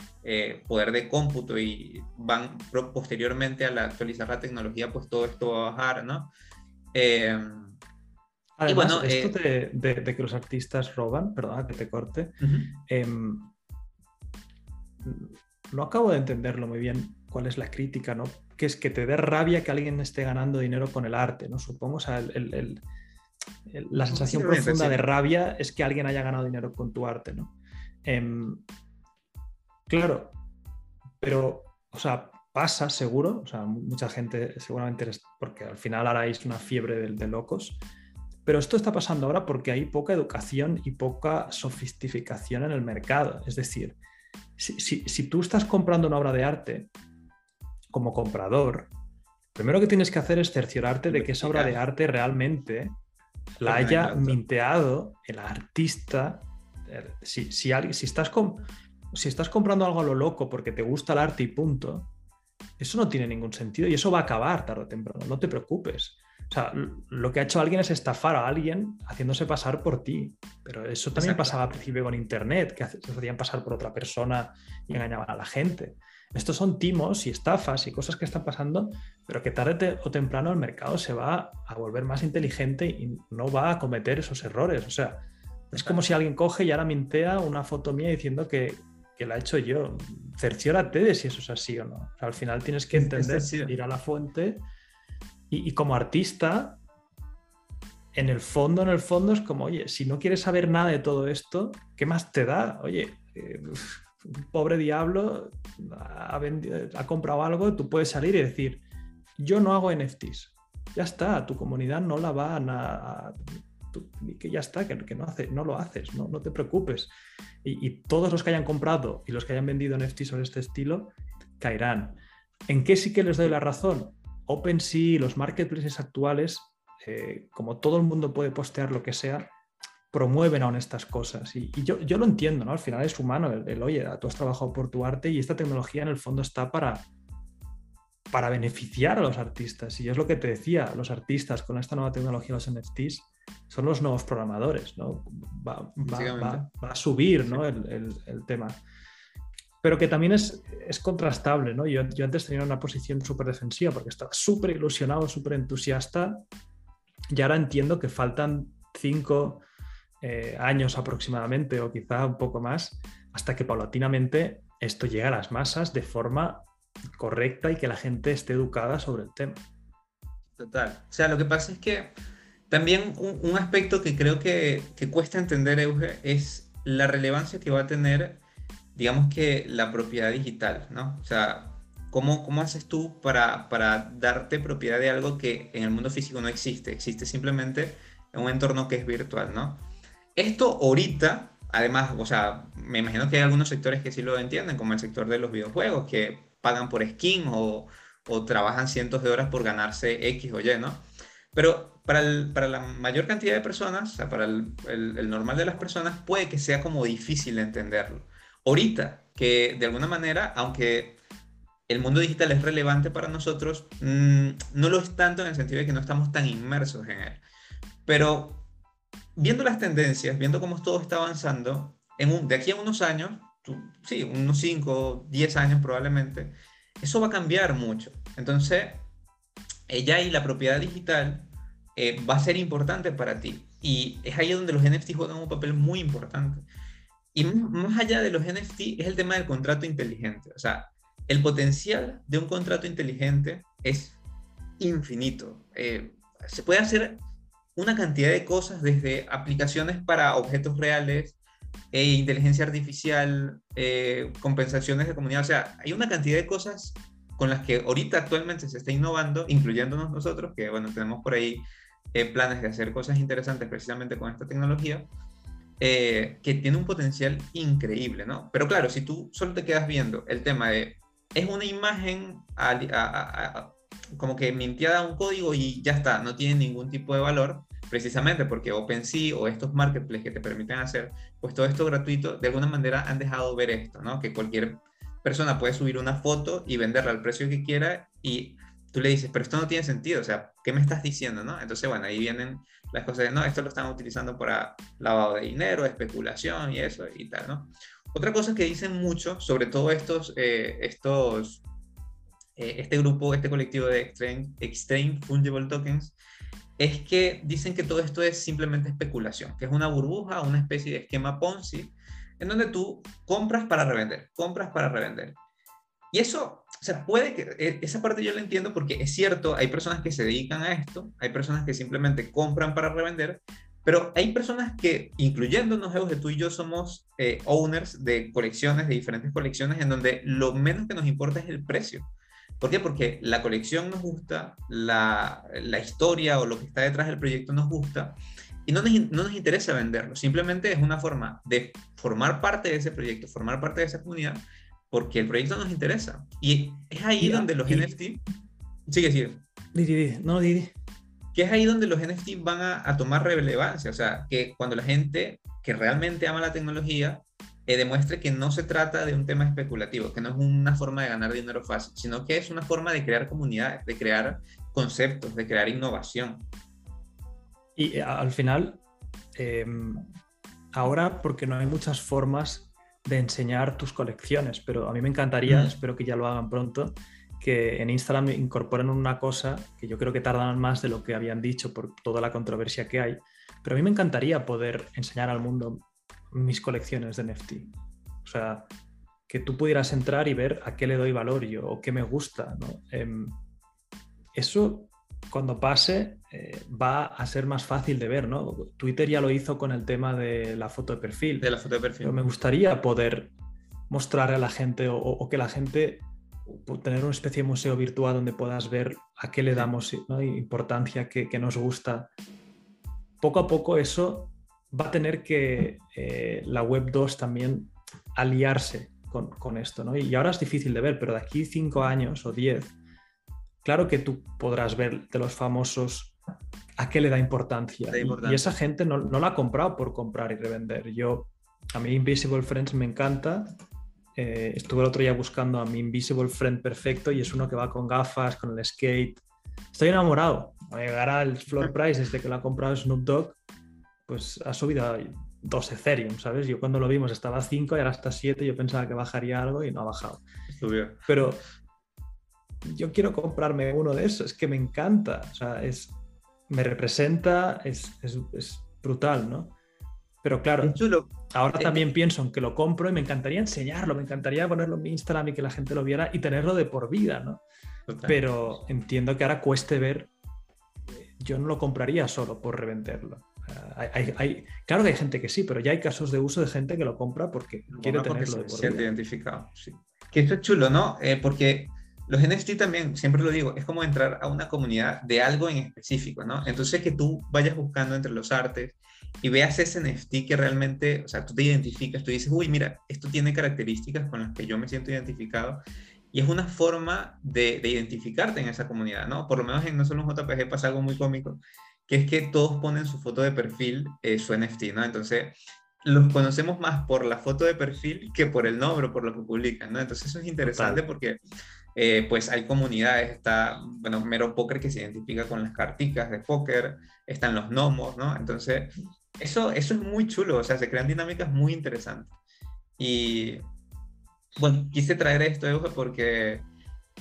poder de cómputo y van posteriormente a la actualizar la tecnología, pues todo esto va a bajar, ¿no? y bueno, esto eh, de, que los artistas roban, perdona que te corte, em, no acabo de entenderlo muy bien cuál es la crítica, ¿no? Que es que te dé rabia que alguien esté ganando dinero con el arte, ¿no? Supongo, o sea, la sensación profunda de rabia es que alguien haya ganado dinero con tu arte, ¿no? Em, claro, pero, o sea, pasa seguro, o sea, mucha gente seguramente, porque al final ahora es una fiebre de locos, pero esto está pasando ahora porque hay poca educación y poca sofisticación en el mercado. Es decir, si, tú estás comprando una obra de arte como comprador, primero que tienes que hacer es cerciorarte de que esa obra de arte realmente la haya minteado el artista. Eh, si, si, si, estás si estás comprando algo a lo loco porque te gusta el arte y punto, eso no tiene ningún sentido y eso va a acabar tarde o temprano, no te preocupes. O sea, lo que ha hecho alguien es estafar a alguien haciéndose pasar por ti. Pero eso también pasaba al principio con Internet, que se hacían pasar por otra persona y engañaban a la gente. Estos son timos y estafas y cosas que están pasando, pero que tarde o temprano el mercado se va a volver más inteligente y no va a cometer esos errores. O sea, es como si alguien coge y ahora mintea una foto mía diciendo que, que la he hecho yo. Cerciórate de si eso es así o no. al final tienes que entender, ir a la fuente y, como artista, en el fondo, en el fondo es como, oye, si no quieres saber nada de todo esto, ¿qué más te da? Oye, eh, pobre diablo ha, comprado algo, tú puedes salir y decir, yo no hago NFTs. Ya está, tu comunidad no la va a... que ya está, que, no, no lo haces, no, te preocupes. Y, y, todos los que hayan comprado y los que hayan vendido NFTs sobre este estilo caerán. ¿En qué sí que les doy la razón? OpenSea, los marketplaces actuales, eh, como todo el mundo puede postear lo que sea, promueven aún estas cosas. Y, yo, yo, lo entiendo, ¿no? Al final es humano el, oye, tú has trabajado por tu arte y esta tecnología en el fondo está para, para beneficiar a los artistas. Y es lo que te decía, los artistas con esta nueva tecnología, los NFTs, son los nuevos programadores, ¿no? Va, a subir ¿no? el, el tema pero que también es, es contrastable, ¿no? Yo, yo, antes tenía una posición súper defensiva porque estaba súper ilusionado, súper entusiasta y ahora entiendo que faltan cinco eh, años aproximadamente o quizá un poco más hasta que paulatinamente esto llegue a las masas de forma correcta y que la gente esté educada sobre el tema. Total. O sea, lo que pasa es que también un, un aspecto que creo que, que cuesta entender, Euge, es la relevancia que va a tener digamos que la propiedad digital, ¿no? O sea, ¿cómo, cómo haces tú para, para darte propiedad de algo que en el mundo físico no existe? Existe simplemente en un entorno que es virtual, ¿no? Esto ahorita, además, o sea, me imagino que hay algunos sectores que sí lo entienden, como el sector de los videojuegos, que pagan por skin o, trabajan cientos de horas por ganarse X o Y, ¿no? Pero para, la mayor cantidad de personas, o sea, para el normal de las personas, puede que sea como difícil entenderlo ahorita, que de alguna manera, aunque el mundo digital es relevante para nosotros, mm, no lo es tanto en el sentido de que no estamos tan inmersos en él. Pero viendo las tendencias, viendo cómo todo está avanzando, en un, de aquí a unos años, sí, unos 5, 10 años probablemente, eso va a cambiar mucho. Entonces, ella y la propiedad digital eh, va a ser importante para ti. Y es ahí donde los NFT juegan un papel muy importante. Y más allá de los NFT es el tema del contrato inteligente. O sea, el potencial de un contrato inteligente es infinito. Eh, se puede hacer una cantidad de cosas desde aplicaciones para objetos reales, e inteligencia artificial, eh, compensaciones de comunidad. O sea, hay una cantidad de cosas con las que ahorita actualmente se está innovando, incluyéndonos nosotros, que bueno, tenemos por ahí eh, planes de hacer cosas interesantes precisamente con esta tecnología, eh, que tiene un potencial increíble, ¿no? Pero claro, si tú solo te quedas viendo el tema de, es una imagen como que mintiada un código y ya está, no tiene ningún tipo de valor, precisamente porque OpenSea o estos marketplaces que te permiten hacer, pues todo esto gratuito, de alguna manera han dejado ver esto, ¿no? Que cualquier persona puede subir una foto y venderla al precio que quiera y tú le dices, pero esto no tiene sentido, o sea, ¿qué me estás diciendo, no? Entonces, bueno, ahí vienen las cosas de, no, esto lo están utilizando para lavado de dinero, especulación y eso y tal, ¿no? Otra cosa que dicen mucho, sobre todo estos, eh, estos eh, este grupo, este colectivo de Extreme, Extreme Fungible Tokens, es que dicen que todo esto es simplemente especulación, que es una burbuja, una especie de esquema Ponzi, en donde tú compras para revender, compras para revender. Y eso, o sea, puede que, e, esa parte yo la entiendo porque es cierto, hay personas que se dedican a esto, hay personas que simplemente compran para revender, pero hay personas que, incluyéndonos, de tú y yo somos eh, owners de colecciones, de diferentes colecciones, en donde lo menos que nos importa es el precio. ¿Por qué? Porque la colección nos gusta, la, la historia o lo que está detrás del proyecto nos gusta y no nos, no nos, interesa venderlo. Simplemente es una forma de formar parte de ese proyecto, formar parte de esa comunidad, porque el proyecto nos interesa. Y es ahí donde los NFT... Sigue, sigue. Didi, no, Didi. Que es ahí donde los NFT van a, a tomar relevancia. O sea, que cuando la gente que realmente ama la tecnología eh, demuestre que no se trata de un tema especulativo, que no es una forma de ganar dinero fácil, sino que es una forma de crear comunidades, de crear conceptos, de crear innovación. Y eh, al final, em, ahora porque no hay muchas formas de enseñar tus colecciones, pero a mí me encantaría, espero que ya lo hagan pronto, que en Instagram incorporen una cosa que yo creo que tardan más de lo que habían dicho por toda la controversia que hay, pero a mí me encantaría poder enseñar al mundo mis colecciones de NFT. O sea, que tú pudieras entrar y ver a qué le doy valor yo o qué me gusta. Em, eso, cuando pase, eh, va a ser más fácil de ver. ¿no? Twitter ya lo hizo con el tema de la foto de perfil. De la foto de perfil. Pero me gustaría poder mostrarle a la gente o, que la gente tener una especie de museo virtual donde puedas ver a qué le damos importancia, qué, qué, nos gusta. Poco a poco eso va a tener que eh, la Web 2 también aliarse con, esto, ¿no? Y ahora es difícil de ver, pero de aquí cinco años o diez, claro que tú podrás ver de los famosos a qué le da importancia. Y, esa gente no, no, la ha comprado por comprar y revender. Yo, a mí Invisible Friends me encanta. Eh, estuve el otro día buscando a mi Invisible Friend perfecto y es uno que va con gafas, con el skate. Estoy enamorado. Llegará el floor price desde que lo ha comprado Snoop Dogg pues ha subido a 2 Ethereum, ¿sabes? Yo cuando lo vimos estaba a 5 y ahora está a 7, yo pensaba que bajaría algo y no ha bajado. Subió. Pero yo quiero comprarme uno de esos, es que me encanta, o sea, es, me representa, es, es, brutal, ¿no? Pero claro, ahora eh, también pienso en que lo compro y me encantaría enseñarlo, me encantaría ponerlo en mi Instagram y que la gente lo viera y tenerlo de por vida, ¿no? Pero entiendo que ahora cueste ver, yo no lo compraría solo por revenderlo. Hay, claro que hay gente que sí, pero ya hay casos de uso de gente que lo compra porque quiere tenerlo de siente identificado. Sí. Que esto es chulo, ¿no? Eh, porque los NFT también, siempre lo digo, es como entrar a una comunidad de algo en específico, ¿no? Entonces que tú vayas buscando entre los artes y veas ese NFT que realmente, o sea, tú te identificas, tú dices, uy, mira, esto tiene características con las que yo me siento identificado y es una forma de, de identificarte en esa comunidad, ¿no? Por lo menos en No Solo un JPG pasa algo muy cómico, que es que todos ponen su foto de perfil, eh, su NFT, ¿no? Entonces, los conocemos más por la foto de perfil que por el nombre por lo que publican, ¿no? Entonces, eso es interesante porque, eh, pues, hay comunidades, está, bueno, Mero Poker que se identifica con las carticas de póker, están los gnomos, ¿no? Entonces, eso, eso es muy chulo, o sea, se crean dinámicas muy interesantes. Y, bueno, quise traer esto, Euge, porque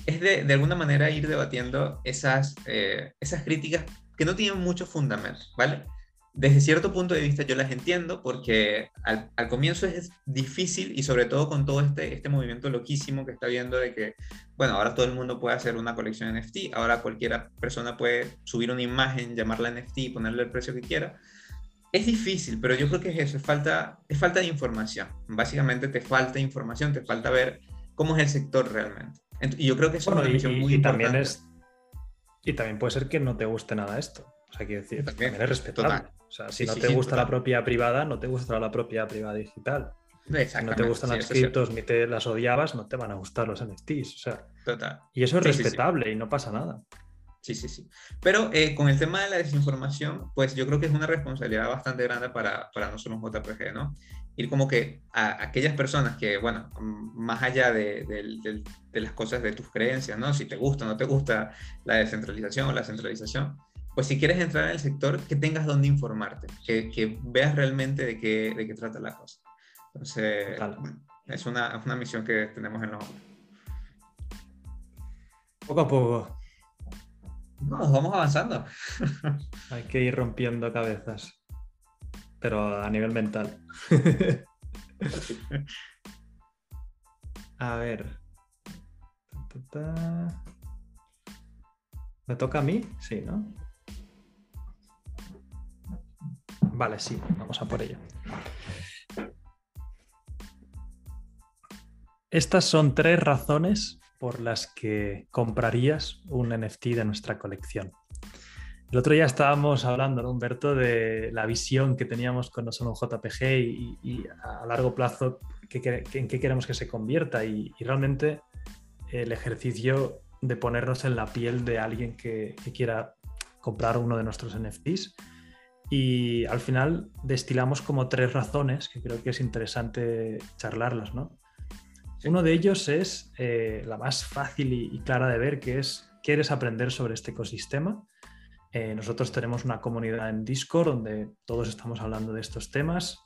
es de, de, alguna manera ir debatiendo esas, eh, esas críticas que no tienen mucho fundamento, ¿vale? Desde cierto punto de vista yo las entiendo porque al, al, comienzo es difícil y sobre todo con todo este, este movimiento loquísimo que está viendo de que, bueno, ahora todo el mundo puede hacer una colección NFT, ahora cualquier persona puede subir una imagen, llamarla NFT y ponerle el precio que quiera. Es difícil, pero yo creo que es eso, es falta, es falta de información. Básicamente te falta información, te falta ver cómo es el sector realmente. Y yo creo que eso es una y, muy y también es y también puede ser que no te guste nada esto. O sea, quiero decir, también, es respetable. O sea, si no te gusta la propiedad privada, no te gustará la propiedad privada digital. Si no te gustan las criptos ni te las odiabas, no te van a gustar los NFTs. O sea, total. Y eso es respetable y no pasa nada. Sí, sí, sí. Pero eh, con el tema de la desinformación, pues yo creo que es una responsabilidad bastante grande para, para nosotros JPG, ¿no? Ir como que a aquellas personas que, bueno, más allá de, de, las cosas de tus creencias, ¿no? Si te gusta o no te gusta la descentralización o la centralización, pues si quieres entrar en el sector, que tengas donde informarte, que, que veas realmente de qué, de qué trata la cosa. Entonces, es una, una misión que tenemos en los. Poco a poco. Vamos, vamos avanzando. Hay que ir rompiendo cabezas, pero a nivel mental. a ver. ¿Me toca a mí? Sí, ¿no? Vale, sí, vamos a por ello. Estas son tres razones por las que comprarías un NFT de nuestra colección. El otro día estábamos hablando, Humberto, de la visión que teníamos con nosotros JPG y, a largo plazo en qué queremos que se convierta. Y, realmente el ejercicio de ponernos en la piel de alguien que, quiera comprar uno de nuestros NFTs. Y al final destilamos como tres razones que creo que es interesante charlarlas, ¿no? Uno de ellos es eh, la más fácil y, clara de ver, que es, ¿quieres aprender sobre este ecosistema? Eh, nosotros tenemos una comunidad en Discord donde todos estamos hablando de estos temas.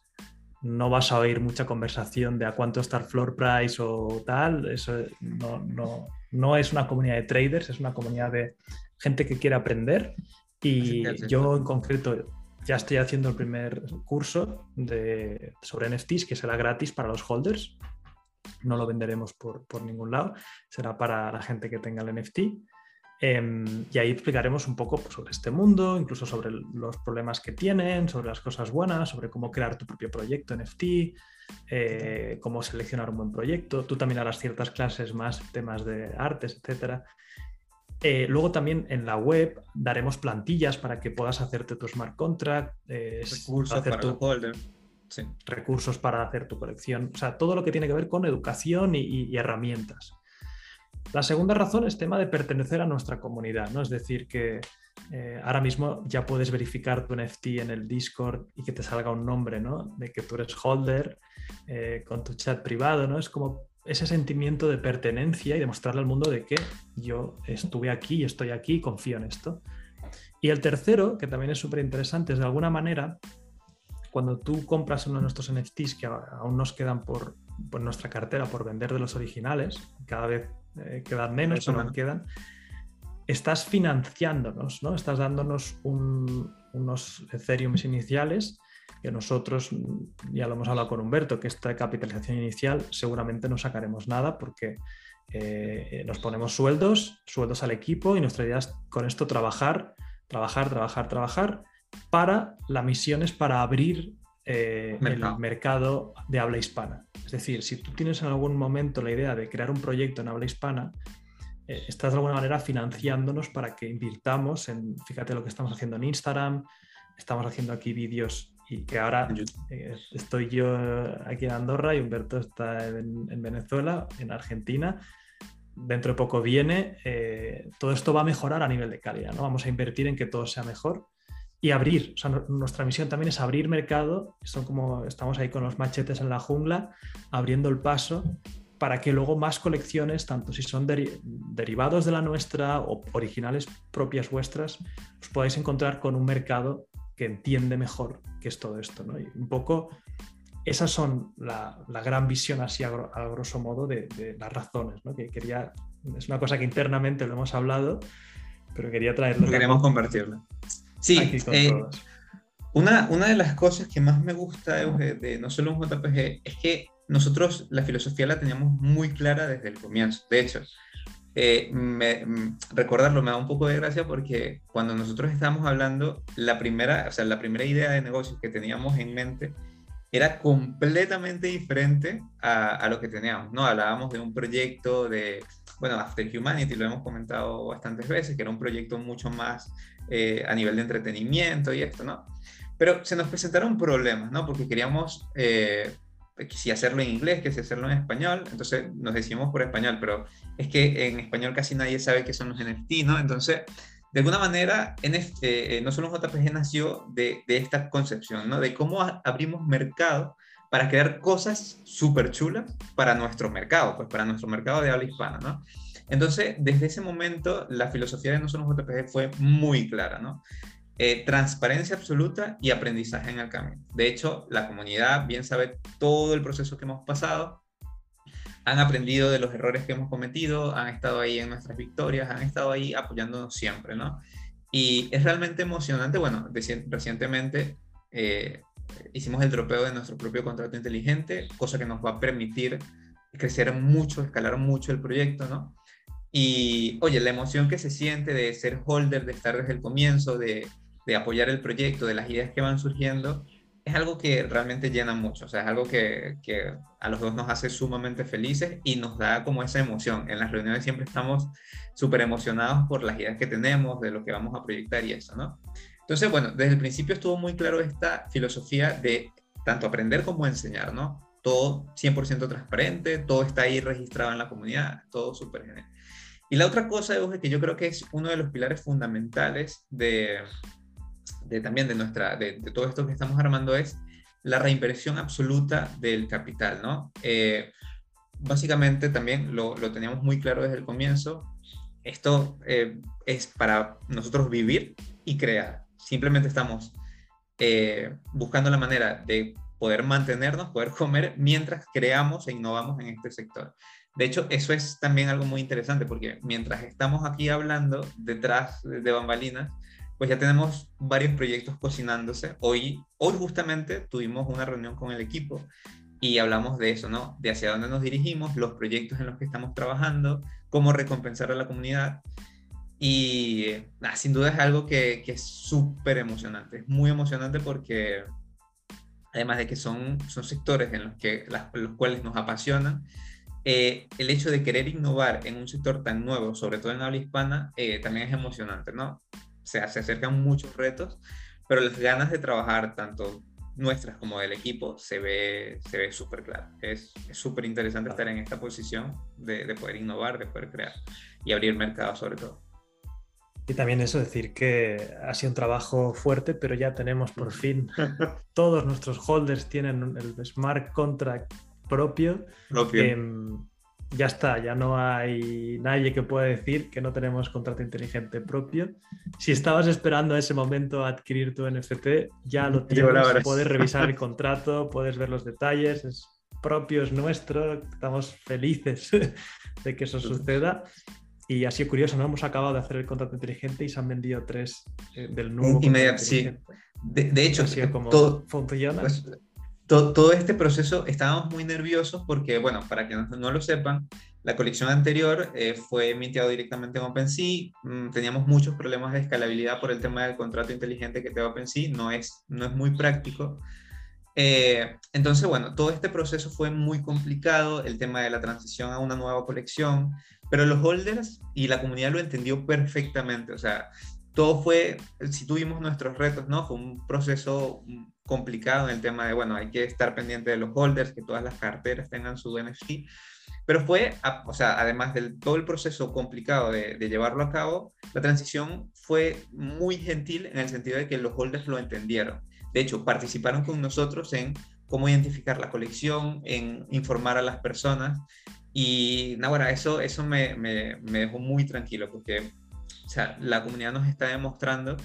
No vas a oír mucha conversación de a cuánto está el floor price o tal. Eso no, no, no es una comunidad de traders, es una comunidad de gente que quiere aprender. Y yo en concreto ya estoy haciendo el primer curso de, sobre NFTs que será gratis para los holders no lo venderemos por, ningún lado, será para la gente que tenga el NFT. Em, y ahí explicaremos un poco pues, sobre este mundo, incluso sobre los problemas que tienen, sobre las cosas buenas, sobre cómo crear tu propio proyecto NFT, eh, cómo seleccionar un buen proyecto. Tú también harás ciertas clases más, temas de artes, etc. Eh, luego también en la web daremos plantillas para que puedas hacerte tu smart contract, eh, hacer tu, recursos para hacer tu colección, o sea, todo lo que tiene que ver con educación y, herramientas. La segunda razón es tema de pertenecer a nuestra comunidad, ¿no? Es decir, que eh, ahora mismo ya puedes verificar tu NFT en el Discord y que te salga un nombre, ¿no? De que tú eres holder eh, con tu chat privado, ¿no? Es como ese sentimiento de pertenencia y demostrarle al mundo de que yo estuve aquí y estoy aquí y confío en esto. Y el tercero, que también es súper interesante, es de alguna manera cuando tú compras uno de nuestros NFTs que aún nos quedan por, nuestra cartera por vender de los originales, cada vez eh, quedan menos, pero no quedan, estás financiándonos, ¿no? Estás dándonos unos Ethereum iniciales que nosotros, ya lo hemos hablado con Humberto, que esta capitalización inicial seguramente no sacaremos nada porque eh, nos ponemos sueldos, sueldos al equipo y nuestra idea es con esto trabajar, trabajar, trabajar, trabajar para la misión es para abrir eh, el mercado de habla hispana. Es decir, si tú tienes en algún momento la idea de crear un proyecto en habla hispana, eh, estás de alguna manera financiándonos para que invirtamos en, fíjate lo que estamos haciendo en Instagram, estamos haciendo aquí vídeos y que ahora eh, estoy yo aquí en Andorra y Humberto está en, Venezuela, en Argentina. Dentro de poco viene, todo esto va a mejorar a nivel de calidad, ¿no? Vamos a invertir en que todo sea mejor y abrir. O sea, nuestra misión también es abrir mercado. Son como estamos ahí con los machetes en la jungla, abriendo el paso para que luego más colecciones, tanto si son derivados de la nuestra o originales propias vuestras, os podáis encontrar con un mercado que entiende mejor qué es todo esto. ¿no? Y un poco esas son la, gran visión así a, grosso modo de, las razones. ¿no? Que quería, es una cosa que internamente lo hemos hablado, pero quería traerlo. Queremos convertirlo. Sí, eh, una, una de las cosas que más me gusta de, no solo un JPG es que nosotros la filosofía la teníamos muy clara desde el comienzo. De hecho, eh, mm, recordarlo me da un poco de gracia porque cuando nosotros estábamos hablando, la primera, o sea, la primera idea de negocio que teníamos en mente era completamente diferente a, a, lo que teníamos, ¿no? Hablábamos de un proyecto de bueno, After Humanity lo hemos comentado bastantes veces, que era un proyecto mucho más eh, a nivel de entretenimiento y esto, ¿no? Pero se nos presentaron problemas, ¿no? Porque queríamos eh, si hacerlo en inglés, que si hacerlo en español, entonces nos decimos por español, pero es que en español casi nadie sabe qué son los NFT, ¿no? Entonces, de alguna manera, en este, no solo JPG nació de, de, esta concepción, ¿no? De cómo abrimos mercado para crear cosas súper chulas para nuestro mercado, pues para nuestro mercado de habla hispana, ¿no? Entonces, desde ese momento, la filosofía de nosotros JPG fue muy clara, ¿no? Eh, transparencia absoluta y aprendizaje en el camino. De hecho, la comunidad bien sabe todo el proceso que hemos pasado, han aprendido de los errores que hemos cometido, han estado ahí en nuestras victorias, han estado ahí apoyándonos siempre, ¿no? Y es realmente emocionante, bueno, recientemente eh, hicimos el dropeo de nuestro propio contrato inteligente, cosa que nos va a permitir crecer mucho, escalar mucho el proyecto, ¿no? Y oye, la emoción que se siente de ser holder, de estar desde el comienzo, de, de apoyar el proyecto, de las ideas que van surgiendo, es algo que realmente llena mucho, o sea, es algo que, que, a los dos nos hace sumamente felices y nos da como esa emoción. En las reuniones siempre estamos súper emocionados por las ideas que tenemos, de lo que vamos a proyectar y eso, ¿no? Entonces, bueno, desde el principio estuvo muy claro esta filosofía de tanto aprender como enseñar, ¿no? Todo 100% transparente, todo está ahí registrado en la comunidad, todo súper genial. Y la otra cosa, Euge, que yo creo que es uno de los pilares fundamentales de, también de, nuestra, de, todo esto que estamos armando es la reinversión absoluta del capital, ¿no? Eh, básicamente también lo, lo, teníamos muy claro desde el comienzo. Esto eh, es para nosotros vivir y crear. Simplemente estamos eh, buscando la manera de poder mantenernos, poder comer mientras creamos e innovamos en este sector. De hecho, eso es también algo muy interesante porque mientras estamos aquí hablando detrás de bambalinas, pues ya tenemos varios proyectos cocinándose. Hoy, hoy justamente tuvimos una reunión con el equipo y hablamos de eso, ¿no? De hacia dónde nos dirigimos, los proyectos en los que estamos trabajando, cómo recompensar a la comunidad. Y ah, sin duda es algo que, es súper emocionante, es muy emocionante porque además de que son, son sectores en los, que, los cuales nos apasionan, eh, el hecho de querer innovar en un sector tan nuevo, sobre todo en habla hispana, eh, también es emocionante, ¿no? se, se acercan muchos retos, pero las ganas de trabajar, tanto nuestras como del equipo, se ve se ve súper claro. Es súper interesante estar en esta posición de, de, poder innovar, de poder crear y abrir mercado sobre todo. Y también eso, decir que ha sido un trabajo fuerte, pero ya tenemos por fin, todos nuestros holders tienen el smart contract propio. propio. Eh, ya está, ya no hay nadie que pueda decir que no tenemos contrato inteligente propio. Si estabas esperando ese momento a adquirir tu NFT, ya lo tienes, puedes revisar el contrato, puedes ver los detalles, es propio, es nuestro, estamos felices de que eso suceda. Y así es curioso, ¿no? Hemos acabado de hacer el contrato inteligente y se han vendido tres eh, del nuevo. sí. De, hecho, como todo, funciona. Pues, todo, este proceso estábamos muy nerviosos porque, bueno, para que no, lo sepan, la colección anterior eh, fue mintiado directamente en OpenSea. Mm, teníamos muchos problemas de escalabilidad por el tema del contrato inteligente que te da OpenSea. No es, no es muy práctico. Eh, entonces, bueno, todo este proceso fue muy complicado, el tema de la transición a una nueva colección, pero los holders y la comunidad lo entendió perfectamente. O sea, todo fue, si tuvimos nuestros retos, ¿no? Fue un proceso complicado en el tema de, bueno, hay que estar pendiente de los holders, que todas las carteras tengan su NFT. Pero fue, o sea, además de todo el proceso complicado de, llevarlo a cabo, la transición fue muy gentil en el sentido de que los holders lo entendieron. De hecho, participaron con nosotros en cómo identificar la colección, en informar a las personas. Y, ahora eso, eso me, me, me dejó muy tranquilo porque, o sea, la comunidad nos está demostrando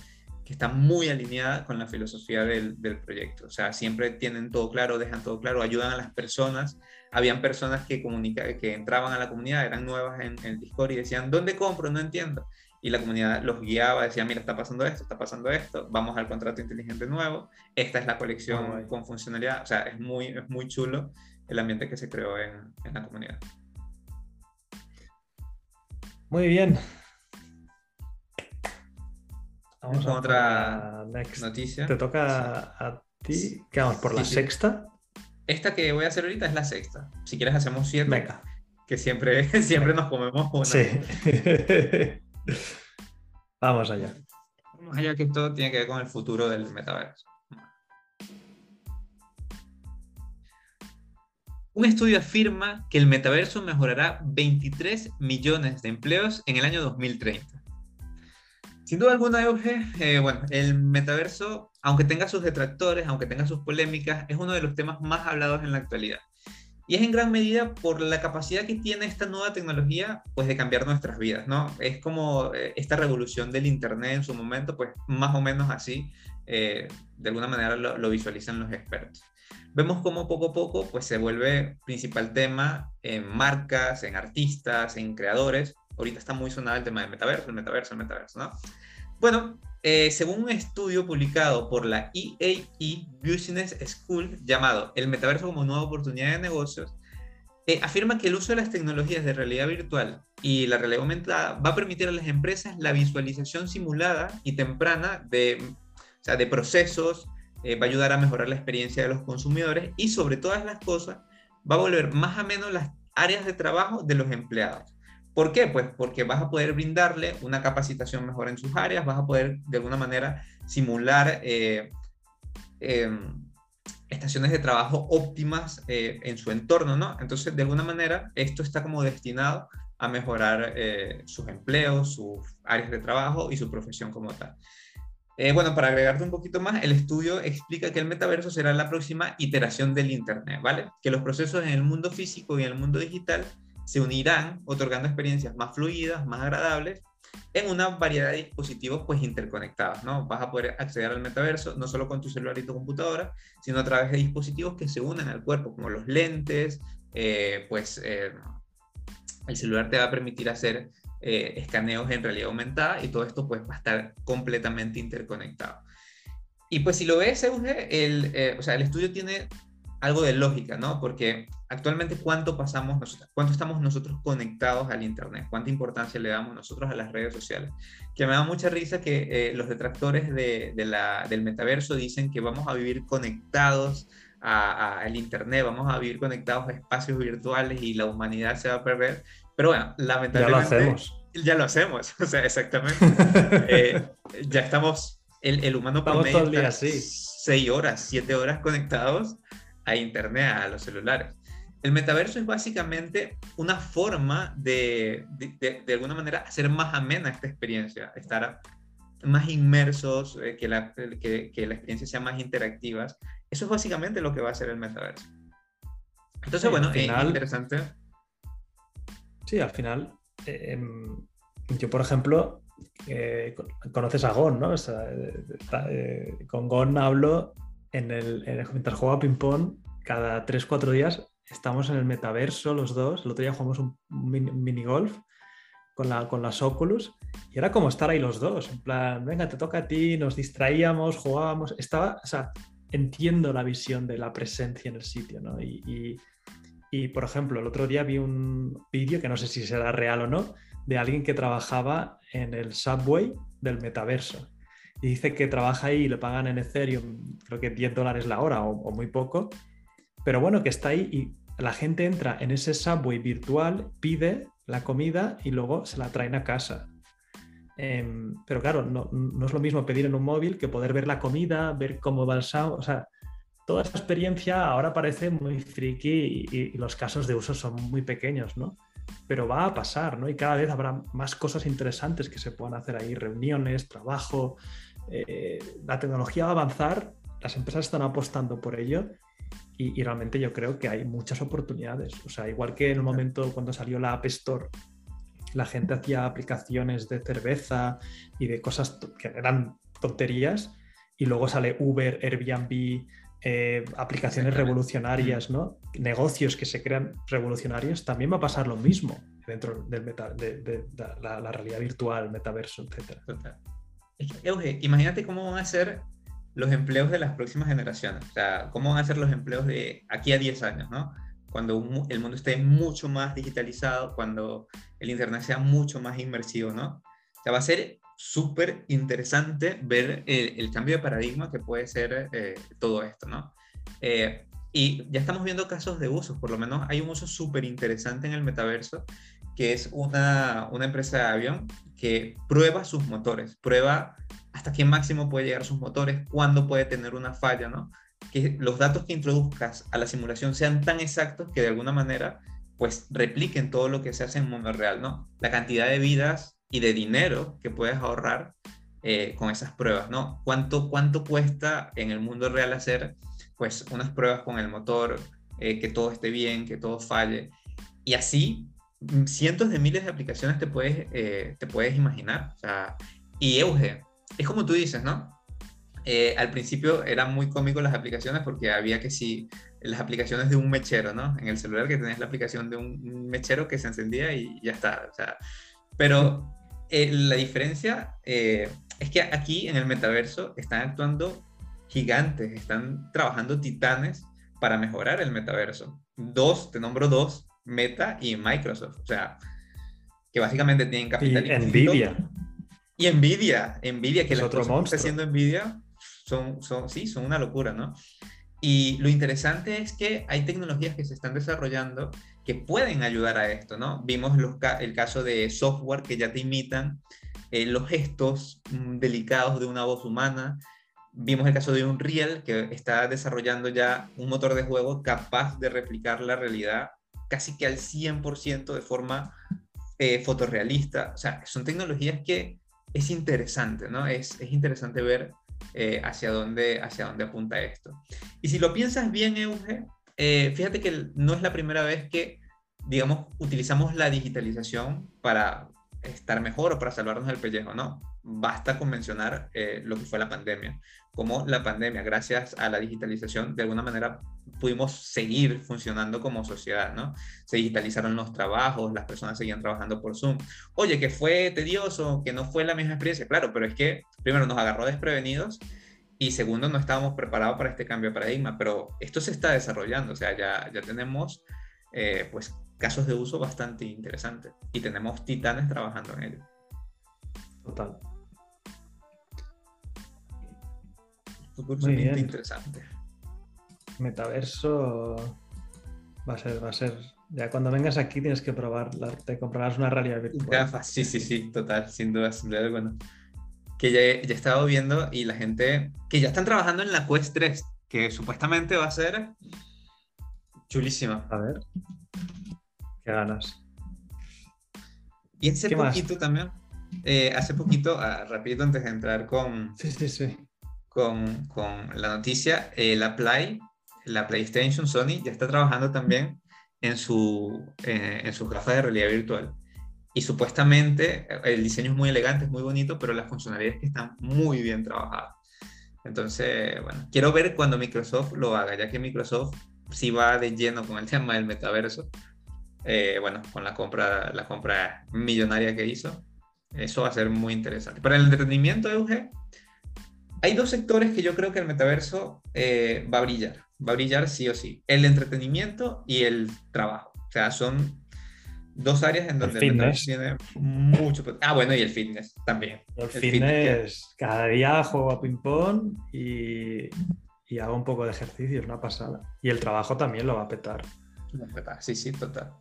que está muy alineada con la filosofía del, del, proyecto. O sea, siempre tienen todo claro, dejan todo claro, ayudan a las personas. Habían personas que, comunica, que entraban a la comunidad, eran nuevas en, el Discord y decían, ¿dónde compro? No entiendo. Y la comunidad los guiaba, decía, mira, está pasando esto, está pasando esto, vamos al contrato inteligente nuevo, esta es la colección con funcionalidad. O sea, es muy, es muy chulo el ambiente que se creó en, en la comunidad. Muy bien, Vamos a otra noticia. Te toca a ti. ¿Qué vamos? ¿Por la sexta? Esta que voy a hacer ahorita es la sexta. Si quieres hacemos siete. Venga. que siempre, siempre nos comemos una. Sí. Vamos allá. Vamos allá que todo tiene que ver con el futuro del metaverso. Un estudio afirma que el metaverso mejorará 23 millones de empleos en el año 2030. Sin duda alguna, Euge, eh, bueno, el metaverso, aunque tenga sus detractores, aunque tenga sus polémicas, es uno de los temas más hablados en la actualidad. Y es en gran medida por la capacidad que tiene esta nueva tecnología, pues de cambiar nuestras vidas, ¿no? Es como eh, esta revolución del Internet en su momento, pues más o menos así, eh, de alguna manera lo, lo, visualizan los expertos. Vemos cómo poco a poco, pues se vuelve principal tema en marcas, en artistas, en creadores. Ahorita está muy sonado el tema del metaverso, el metaverso, el metaverso, ¿no? Bueno, eh, según un estudio publicado por la EAE Business School llamado El metaverso como nueva oportunidad de negocios, eh, afirma que el uso de las tecnologías de realidad virtual y la realidad aumentada va a permitir a las empresas la visualización simulada y temprana de, o sea, de procesos, eh, va a ayudar a mejorar la experiencia de los consumidores y sobre todas las cosas va a volver más a menos las áreas de trabajo de los empleados. ¿Por qué? Pues porque vas a poder brindarle una capacitación mejor en sus áreas, vas a poder de alguna manera simular eh, em, estaciones de trabajo óptimas eh, en su entorno, ¿no? Entonces, de alguna manera, esto está como destinado a mejorar eh, sus empleos, sus áreas de trabajo y su profesión como tal. bueno, para agregarte un poquito más, el estudio explica que el metaverso será la próxima iteración del Internet, ¿vale? Que los procesos en el mundo físico y en el mundo digital se unirán otorgando experiencias más fluidas, más agradables en una variedad de dispositivos pues interconectados, ¿no? Vas a poder acceder al metaverso no solo con tu celular y tu computadora, sino a través de dispositivos que se unen al cuerpo, como los lentes, eh, pues eh, el celular te va a permitir hacer eh, escaneos en realidad aumentada y todo esto pues va a estar completamente interconectado. Y pues si lo ves, el, o sea, el estudio tiene algo de lógica, ¿no? Porque actualmente cuánto pasamos nosotros, cuánto estamos nosotros conectados al Internet, cuánta importancia le damos nosotros a las redes sociales. Que me da mucha risa que eh, los detractores de, la, del metaverso dicen que vamos a vivir conectados al Internet, vamos a vivir conectados a espacios virtuales y la humanidad se va a perder. Pero bueno, lamentablemente... Ya lo hacemos. Ya lo hacemos, o sea, exactamente. Eh, ya estamos, el, el humano promedio está seis horas, siete horas conectados a Internet, a los celulares. El metaverso es básicamente una forma de, de, alguna manera, hacer más amena esta experiencia, estar más inmersos, eh, que, la, que, que, la experiencia sea más interactiva. Eso es básicamente lo que va a hacer el metaverso. Entonces, bueno, es interesante. Sí, al final, em, yo, por ejemplo, eh, conoces a Gon, ¿no? Eh, con Gon hablo en el, en el mientras juego a ping-pong, cada 3-4 días estamos en el metaverso los dos. El otro día jugamos un mini, golf con, la, con las Oculus y era como estar ahí los dos. En plan, venga, te toca a ti, nos distraíamos, jugábamos. Estaba, o sea, entiendo la visión de la presencia en el sitio. Y, y, por ejemplo, el otro día vi un vídeo que no sé si será real o no, de alguien que trabajaba en el subway del metaverso y dice que trabaja ahí y le pagan en Ethereum, creo que 10 dólares la hora o, muy poco, pero bueno, que está ahí y la gente entra en ese subway virtual, pide la comida y luego se la traen a casa. Em, pero claro, no, es lo mismo pedir en un móvil que poder ver la comida, ver cómo va el sound, o sea, toda esa experiencia ahora parece muy friki y, y, los casos de uso son muy pequeños, ¿no? Pero va a pasar, ¿no? Y cada vez habrá más cosas interesantes que se puedan hacer ahí, reuniones, trabajo, eh, la tecnología va a avanzar, las empresas están apostando por ello y, realmente yo creo que hay muchas oportunidades. O sea, igual que en el momento cuando salió la App Store, la gente hacía aplicaciones de cerveza y de cosas que eran tonterías y luego sale Uber, Airbnb, eh, aplicaciones revolucionarias, ¿no? Negocios que se crean revolucionarios, también va a pasar lo mismo dentro del de, la, realidad virtual, metaverso, etc. Euge, imagínate cómo van a ser los empleos de las próximas generaciones. O sea, cómo van a ser los empleos de aquí a 10 años, ¿no? Cuando el mundo esté mucho más digitalizado, cuando el Internet sea mucho más inmersivo, ¿no? O sea, va a ser súper interesante ver el, cambio de paradigma que puede ser eh, todo esto, ¿no? Eh, Y ya estamos viendo casos de uso, por lo menos hay un uso súper interesante en el metaverso, que es una, una empresa de avión que prueba sus motores, prueba hasta qué máximo puede llegar sus motores, cuándo puede tener una falla, ¿no? Que los datos que introduzcas a la simulación sean tan exactos que de alguna manera pues repliquen todo lo que se hace en mundo real, ¿no? La cantidad de vidas y de dinero que puedes ahorrar eh, con esas pruebas, ¿no? ¿Cuánto, ¿Cuánto cuesta en el mundo real hacer pues unas pruebas con el motor, eh, que todo esté bien, que todo falle? Y así cientos de miles de aplicaciones te puedes, eh, te puedes imaginar. Y Euge, es como tú dices, ¿no? al principio eran muy cómicos las aplicaciones porque había que si las aplicaciones de un mechero, ¿no? En el celular que tenías la aplicación de un mechero que se encendía y ya está. O sea, pero la diferencia es que aquí en el metaverso están actuando gigantes, están trabajando titanes para mejorar el metaverso. Dos, te nombro dos, Meta y Microsoft. O sea, que básicamente tienen capital. Y Nvidia. Y Nvidia, Nvidia, que es las otro cosas que está haciendo Nvidia son, son, sí, son una locura, ¿no? Y lo interesante es que hay tecnologías que se están desarrollando que pueden ayudar a esto, ¿no? Vimos los, el caso de software que ya te imitan eh, los gestos mm, delicados de una voz humana. Vimos el caso de Unreal, que está desarrollando ya un motor de juego capaz de replicar la realidad casi que al 100% de forma eh, fotorrealista. O sea, son tecnologías que es interesante, ¿no? Es, es interesante ver eh, hacia, dónde, hacia dónde apunta esto. Y si lo piensas bien, Euge, fíjate que no es la primera vez que, digamos, utilizamos la digitalización para estar mejor o para salvarnos el pellejo, no. Basta con mencionar eh, lo que fue la pandemia. Como la pandemia, gracias a la digitalización, de alguna manera pudimos seguir funcionando como sociedad, ¿no? Se digitalizaron los trabajos, las personas seguían trabajando por Zoom. Oye, que fue tedioso, que no fue la misma experiencia, claro, pero es que primero nos agarró desprevenidos y segundo no estábamos preparados para este cambio de paradigma, pero esto se está desarrollando, o sea, ya, ya tenemos eh, pues casos de uso bastante interesantes y tenemos titanes trabajando en ello. Total. Bien. interesante. Metaverso va a ser, va a ser. Ya cuando vengas aquí tienes que probar, te comprarás una realidad virtual. Gafas, sí, sí, sí, total, sin duda, sin duda bueno. Que ya, ya he estado viendo y la gente que ya están trabajando en la Quest 3, que supuestamente va a ser chulísima. A ver. Qué ganas. Y hace poquito también, eh, hace poquito, ah, rapidito antes de entrar con, sí, sí, sí. Con, la noticia, eh, la Play, la PlayStation Sony ya está trabajando también en, su, eh, en sus gafas de realidad virtual. Y supuestamente el diseño es muy elegante, es muy bonito, pero las funcionalidades están muy bien trabajadas. Entonces, bueno, quiero ver cuando Microsoft lo haga, ya que Microsoft sí va de lleno con el tema del metaverso. Eh, bueno, con la compra, la compra millonaria que hizo. Eso va a ser muy interesante. Para el entretenimiento, Euge, hay dos sectores que yo creo que el metaverso eh, va a brillar. Va a brillar sí o sí. El entretenimiento y el trabajo. O sea, son dos áreas en donde el, el tiene mucho. Ah, bueno, y el fitness también. El, fitness, cada día juego a ping-pong y, y, hago un poco de ejercicio, es una pasada. Y el trabajo también lo va a petar. Sí, sí, total.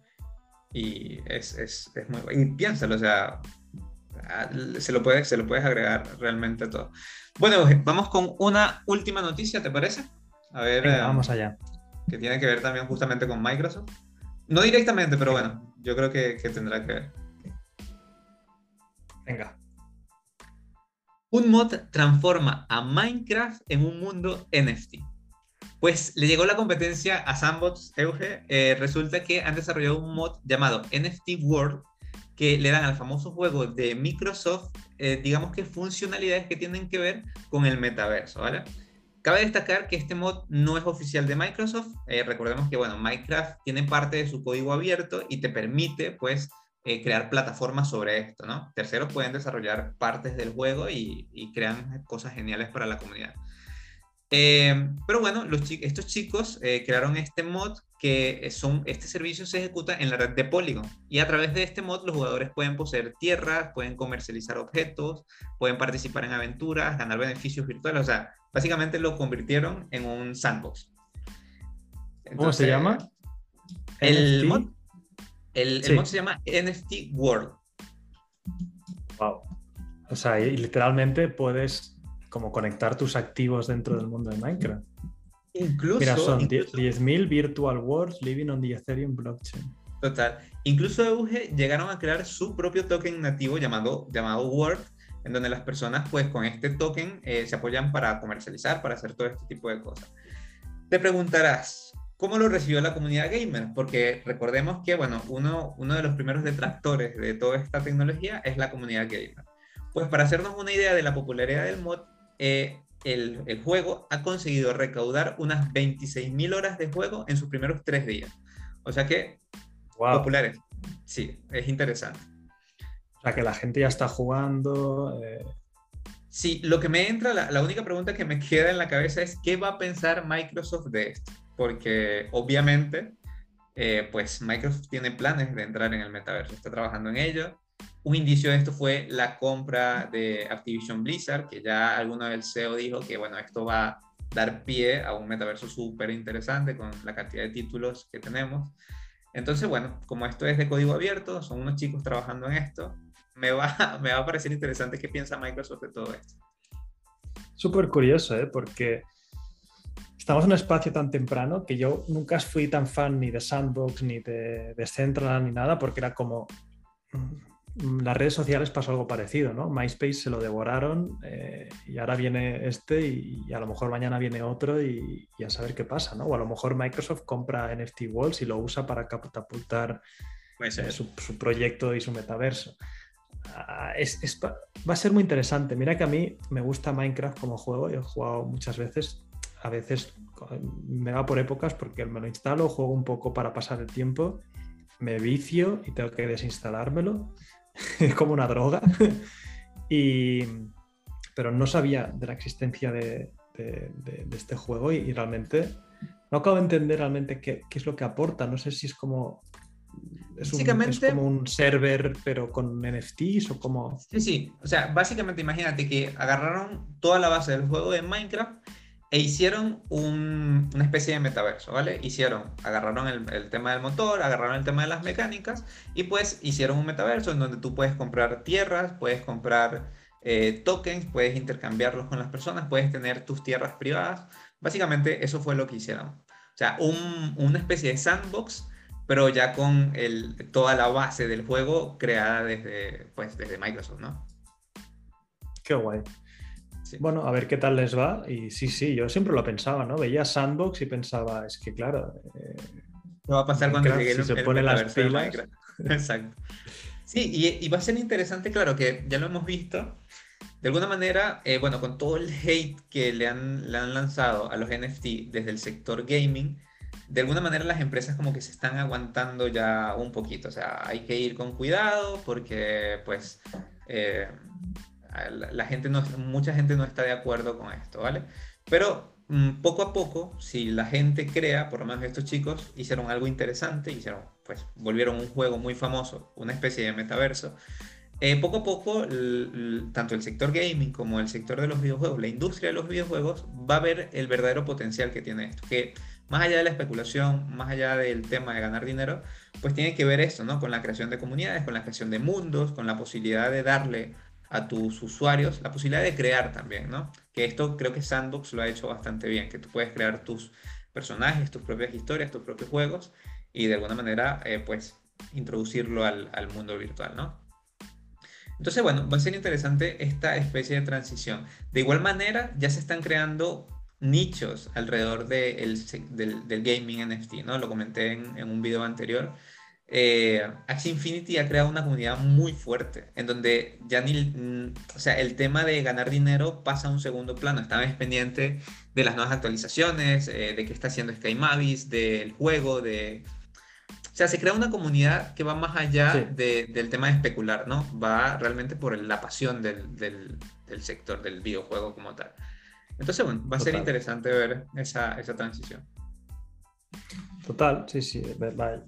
Y es, es, es muy Y piénsalo, o sea, se lo, puedes, se lo puedes agregar realmente todo. Bueno, vamos con una última noticia, ¿te parece? A ver. Eh, vamos allá. Que tiene que ver también justamente con Microsoft. No directamente, pero bueno, yo creo que, que tendrá que ver. Venga. Un mod transforma a Minecraft en un mundo NFT. Pues le llegó la competencia a Sandbox Euge. Eh, resulta que han desarrollado un mod llamado NFT World que le dan al famoso juego de Microsoft, eh, digamos que funcionalidades que tienen que ver con el metaverso, ¿vale? Cabe destacar que este mod no es oficial de Microsoft. Eh, recordemos que, bueno, Minecraft tiene parte de su código abierto y te permite, pues, crear plataformas sobre esto, ¿no? Terceros pueden desarrollar partes del juego y crean cosas geniales para la comunidad. Eh, pero bueno, los estos chicos eh, crearon este mod que son, este servicio se ejecuta en la red de Polygon y a través de este mod los jugadores pueden poseer tierras, pueden comercializar objetos, pueden participar en aventuras, ganar beneficios virtuales, o sea, básicamente lo convirtieron en un sandbox. ¿Cómo se llama? El, mod, el, mod se llama NFT World. Wow. O sea, y literalmente puedes como conectar tus activos dentro del mundo de Minecraft. Incluso. Mira, son 10.000 virtual worlds living on the Ethereum blockchain. Total. Incluso Euge llegaron a crear su propio token nativo llamado, llamado World, en donde las personas, pues, con este token eh, se apoyan para comercializar, para hacer todo este tipo de cosas. Te preguntarás, ¿cómo lo recibió la comunidad gamer? Porque recordemos que, bueno, uno, uno de los primeros detractores de toda esta tecnología es la comunidad gamer. Pues para hacernos una idea de la popularidad del mod, eh, el, el, juego ha conseguido recaudar unas 26.000 horas de juego en sus primeros tres días. O sea que, populares. Sí, es interesante. O sea que la gente ya está jugando. Eh... Sí, lo que me entra, la, la, única pregunta que me queda en la cabeza es qué va a pensar Microsoft de esto. Porque obviamente, eh, pues Microsoft tiene planes de entrar en el metaverso, está trabajando en ello. Un indicio de esto fue la compra de Activision Blizzard, que ya alguno del CEO dijo que, bueno, esto va a dar pie a un metaverso súper interesante con la cantidad de títulos que tenemos. Entonces, bueno, como esto es de código abierto, son unos chicos trabajando en esto, me va, me va a parecer interesante qué piensa Microsoft de todo esto. Súper curioso, ¿eh? porque estamos en un espacio tan temprano que yo nunca fui tan fan ni de Sandbox, ni de, de Central, ni nada, porque era como las redes sociales pasó algo parecido, ¿no? MySpace se lo devoraron eh, y ahora viene este y, a lo mejor mañana viene otro y, a saber qué pasa, ¿no? O a lo mejor Microsoft compra NFT Walls y lo usa para catapultar eh, su, proyecto y su metaverso. Ah, va a ser muy interesante. Mira que a mí me gusta Minecraft como juego, he jugado muchas veces, a veces me va por épocas porque me lo instalo, juego un poco para pasar el tiempo, me vicio y tengo que desinstalármelo es como una droga. y, pero no sabía de la existencia de, este juego y, realmente no acabo de entender realmente qué, es lo que aporta. No sé si es como es un, es como un server, pero con NFTs o como. Sí, sí. O sea, básicamente imagínate que agarraron toda la base del juego de Minecraft e hicieron una especie de metaverso, ¿vale? Hicieron, agarraron el, tema del motor, agarraron el tema de las mecánicas y pues hicieron un metaverso en donde tú puedes comprar tierras, puedes comprar eh, tokens, puedes intercambiarlos con las personas, puedes tener tus tierras privadas. Básicamente eso fue lo que hicieron. O sea, una especie de sandbox, pero ya con toda la base del juego creada desde, pues, desde Microsoft, ¿no? Qué guay. Bueno, a ver qué tal les va. Y sí, sí, yo siempre lo pensaba, ¿no? Veía Sandbox y pensaba, es que claro. Eh, ¿Qué va a pasar cuando llegue si se pone las pilas? Exacto. Sí, y, va a ser interesante, claro, que ya lo hemos visto. De alguna manera, eh, bueno, con todo el hate que le han, le han lanzado a los NFT desde el sector gaming, de alguna manera las empresas como que se están aguantando ya un poquito. O sea, hay que ir con cuidado porque, pues, eh, la, gente no, mucha gente no está de acuerdo con esto, ¿vale? Pero mm, poco a poco, si la gente crea, por lo menos estos chicos hicieron algo interesante, hicieron, pues volvieron un juego muy famoso, una especie de metaverso. Eh, poco a poco, tanto el sector gaming como el sector de los videojuegos, la industria de los videojuegos, va a ver el verdadero potencial que tiene esto. Que más allá de la especulación, más allá del tema de ganar dinero, pues tiene que ver esto, ¿no? Con la creación de comunidades, con la creación de mundos, con la posibilidad de darle a tus usuarios la posibilidad de crear también, ¿no? Que esto creo que Sandbox lo ha hecho bastante bien, que tú puedes crear tus personajes, tus propias historias, tus propios juegos y de alguna manera, eh, pues, introducirlo al, mundo virtual, ¿no? Entonces, bueno, va a ser interesante esta especie de transición. De igual manera, ya se están creando nichos alrededor del, del, gaming NFT, ¿no? Lo comenté en, en un video anterior eh, Axie Infinity ha creado una comunidad muy fuerte, en donde ya ni, mm, o sea, el tema de ganar dinero pasa a un segundo plano. Están pendiente de las nuevas actualizaciones, eh, de qué está haciendo Sky Mavis, del juego, de... O sea, se crea una comunidad que va más allá del tema de especular, ¿no? Va realmente por la pasión del, del, sector del videojuego como tal. Entonces, bueno, va a ser interesante ver esa, esa transición. Total, sí, sí. Va,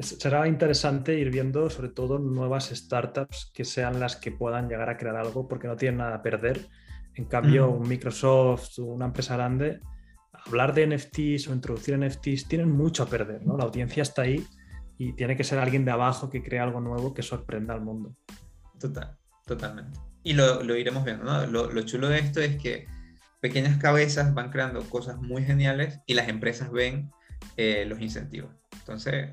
será interesante ir viendo sobre todo nuevas startups que sean las que puedan llegar a crear algo porque no tienen nada a perder. En cambio, un Microsoft, una empresa grande, hablar de NFTs o introducir NFTs tienen mucho a perder, ¿no? La audiencia está ahí y tiene que ser alguien de abajo que crea algo nuevo que sorprenda al mundo. Total, totalmente. Y lo, lo iremos viendo, ¿no? Lo, lo, chulo de esto es que pequeñas cabezas van creando cosas muy geniales y las empresas ven eh, los incentivos. Entonces,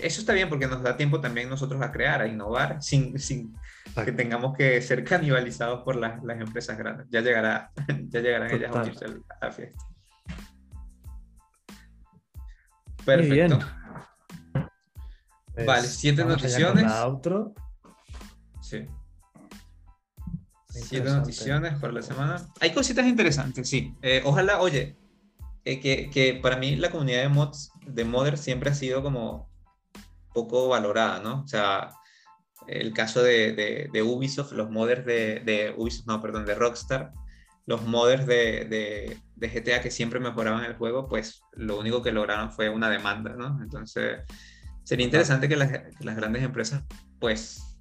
eso está bien porque nos da tiempo también nosotros a crear, a innovar, sin, sin que tengamos que ser canibalizados por las, las empresas grandes. Ya, llegará, ya llegarán ellas a unirse a la fiesta. Perfecto. Pues vale, siete noticiones. Outro. Sí. Siete noticiones por la semana. Hay cositas interesantes, sí. Eh, ojalá, oye, eh, que, que, para mí la comunidad de mods, de modder siempre ha sido como poco valorada, ¿no? O sea, el caso de, de, Ubisoft, los modders de, de, Ubisoft, no, perdón, de Rockstar, los modders de, GTA que siempre mejoraban el juego, pues lo único que lograron fue una demanda, ¿no? Entonces, sería interesante que las, las grandes empresas, pues,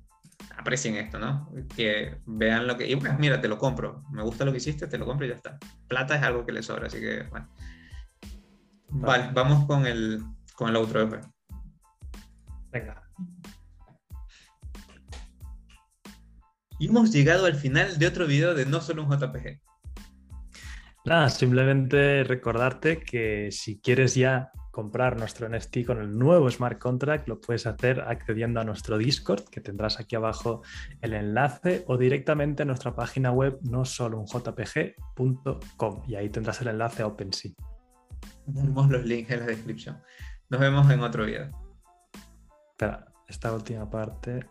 aprecien esto, ¿no? Que vean lo que... Y pues mira, te lo compro, me gusta lo que hiciste, te lo compro y ya está. Plata es algo que le sobra, así que, bueno. Vale, vamos con el, con el otro Venga. Y hemos llegado al final de otro video de No Solo un JPG. Nada, simplemente recordarte que si quieres ya comprar nuestro NFT con el nuevo smart contract, lo puedes hacer accediendo a nuestro Discord, que tendrás aquí abajo el enlace, o directamente a nuestra página web no solo un jpg.com y ahí tendrás el enlace a OpenSea. Tenemos los links en la descripción. Nos vemos en otro video. Espera, esta última parte.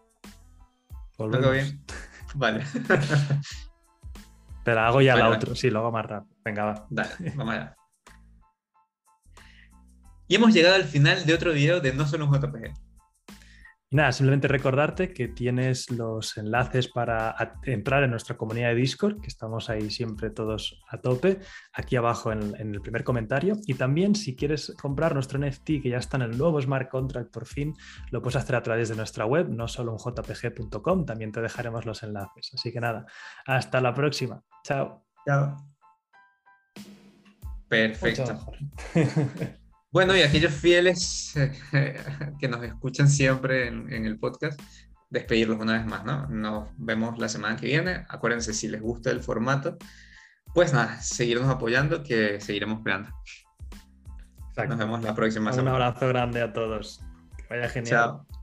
¿Todo bien? Vale. Pero hago ya la otra, sí, lo hago más rápido. Venga, va. Dale, vamos allá. Y hemos llegado al final de otro video de No Solo un JPG. Y nada, simplemente recordarte que tienes los enlaces para entrar en nuestra comunidad de Discord, que estamos ahí siempre todos a tope, aquí abajo en, el primer comentario. Y también si quieres comprar nuestro NFT, que ya está en el nuevo Smart Contract por fin, lo puedes hacer a través de nuestra web, no solo en jpg.com, también te dejaremos los enlaces. Así que nada, hasta la próxima. Chao. Chao. Perfecto. Bueno, y aquellos fieles que nos escuchan siempre en, el podcast, despedirlos una vez más, ¿no? Nos vemos la semana que viene. Acuérdense, si les gusta el formato, pues nada, seguirnos apoyando, que seguiremos creando. Nos vemos la próxima semana. Un abrazo grande a todos. Que vaya genial. Chao.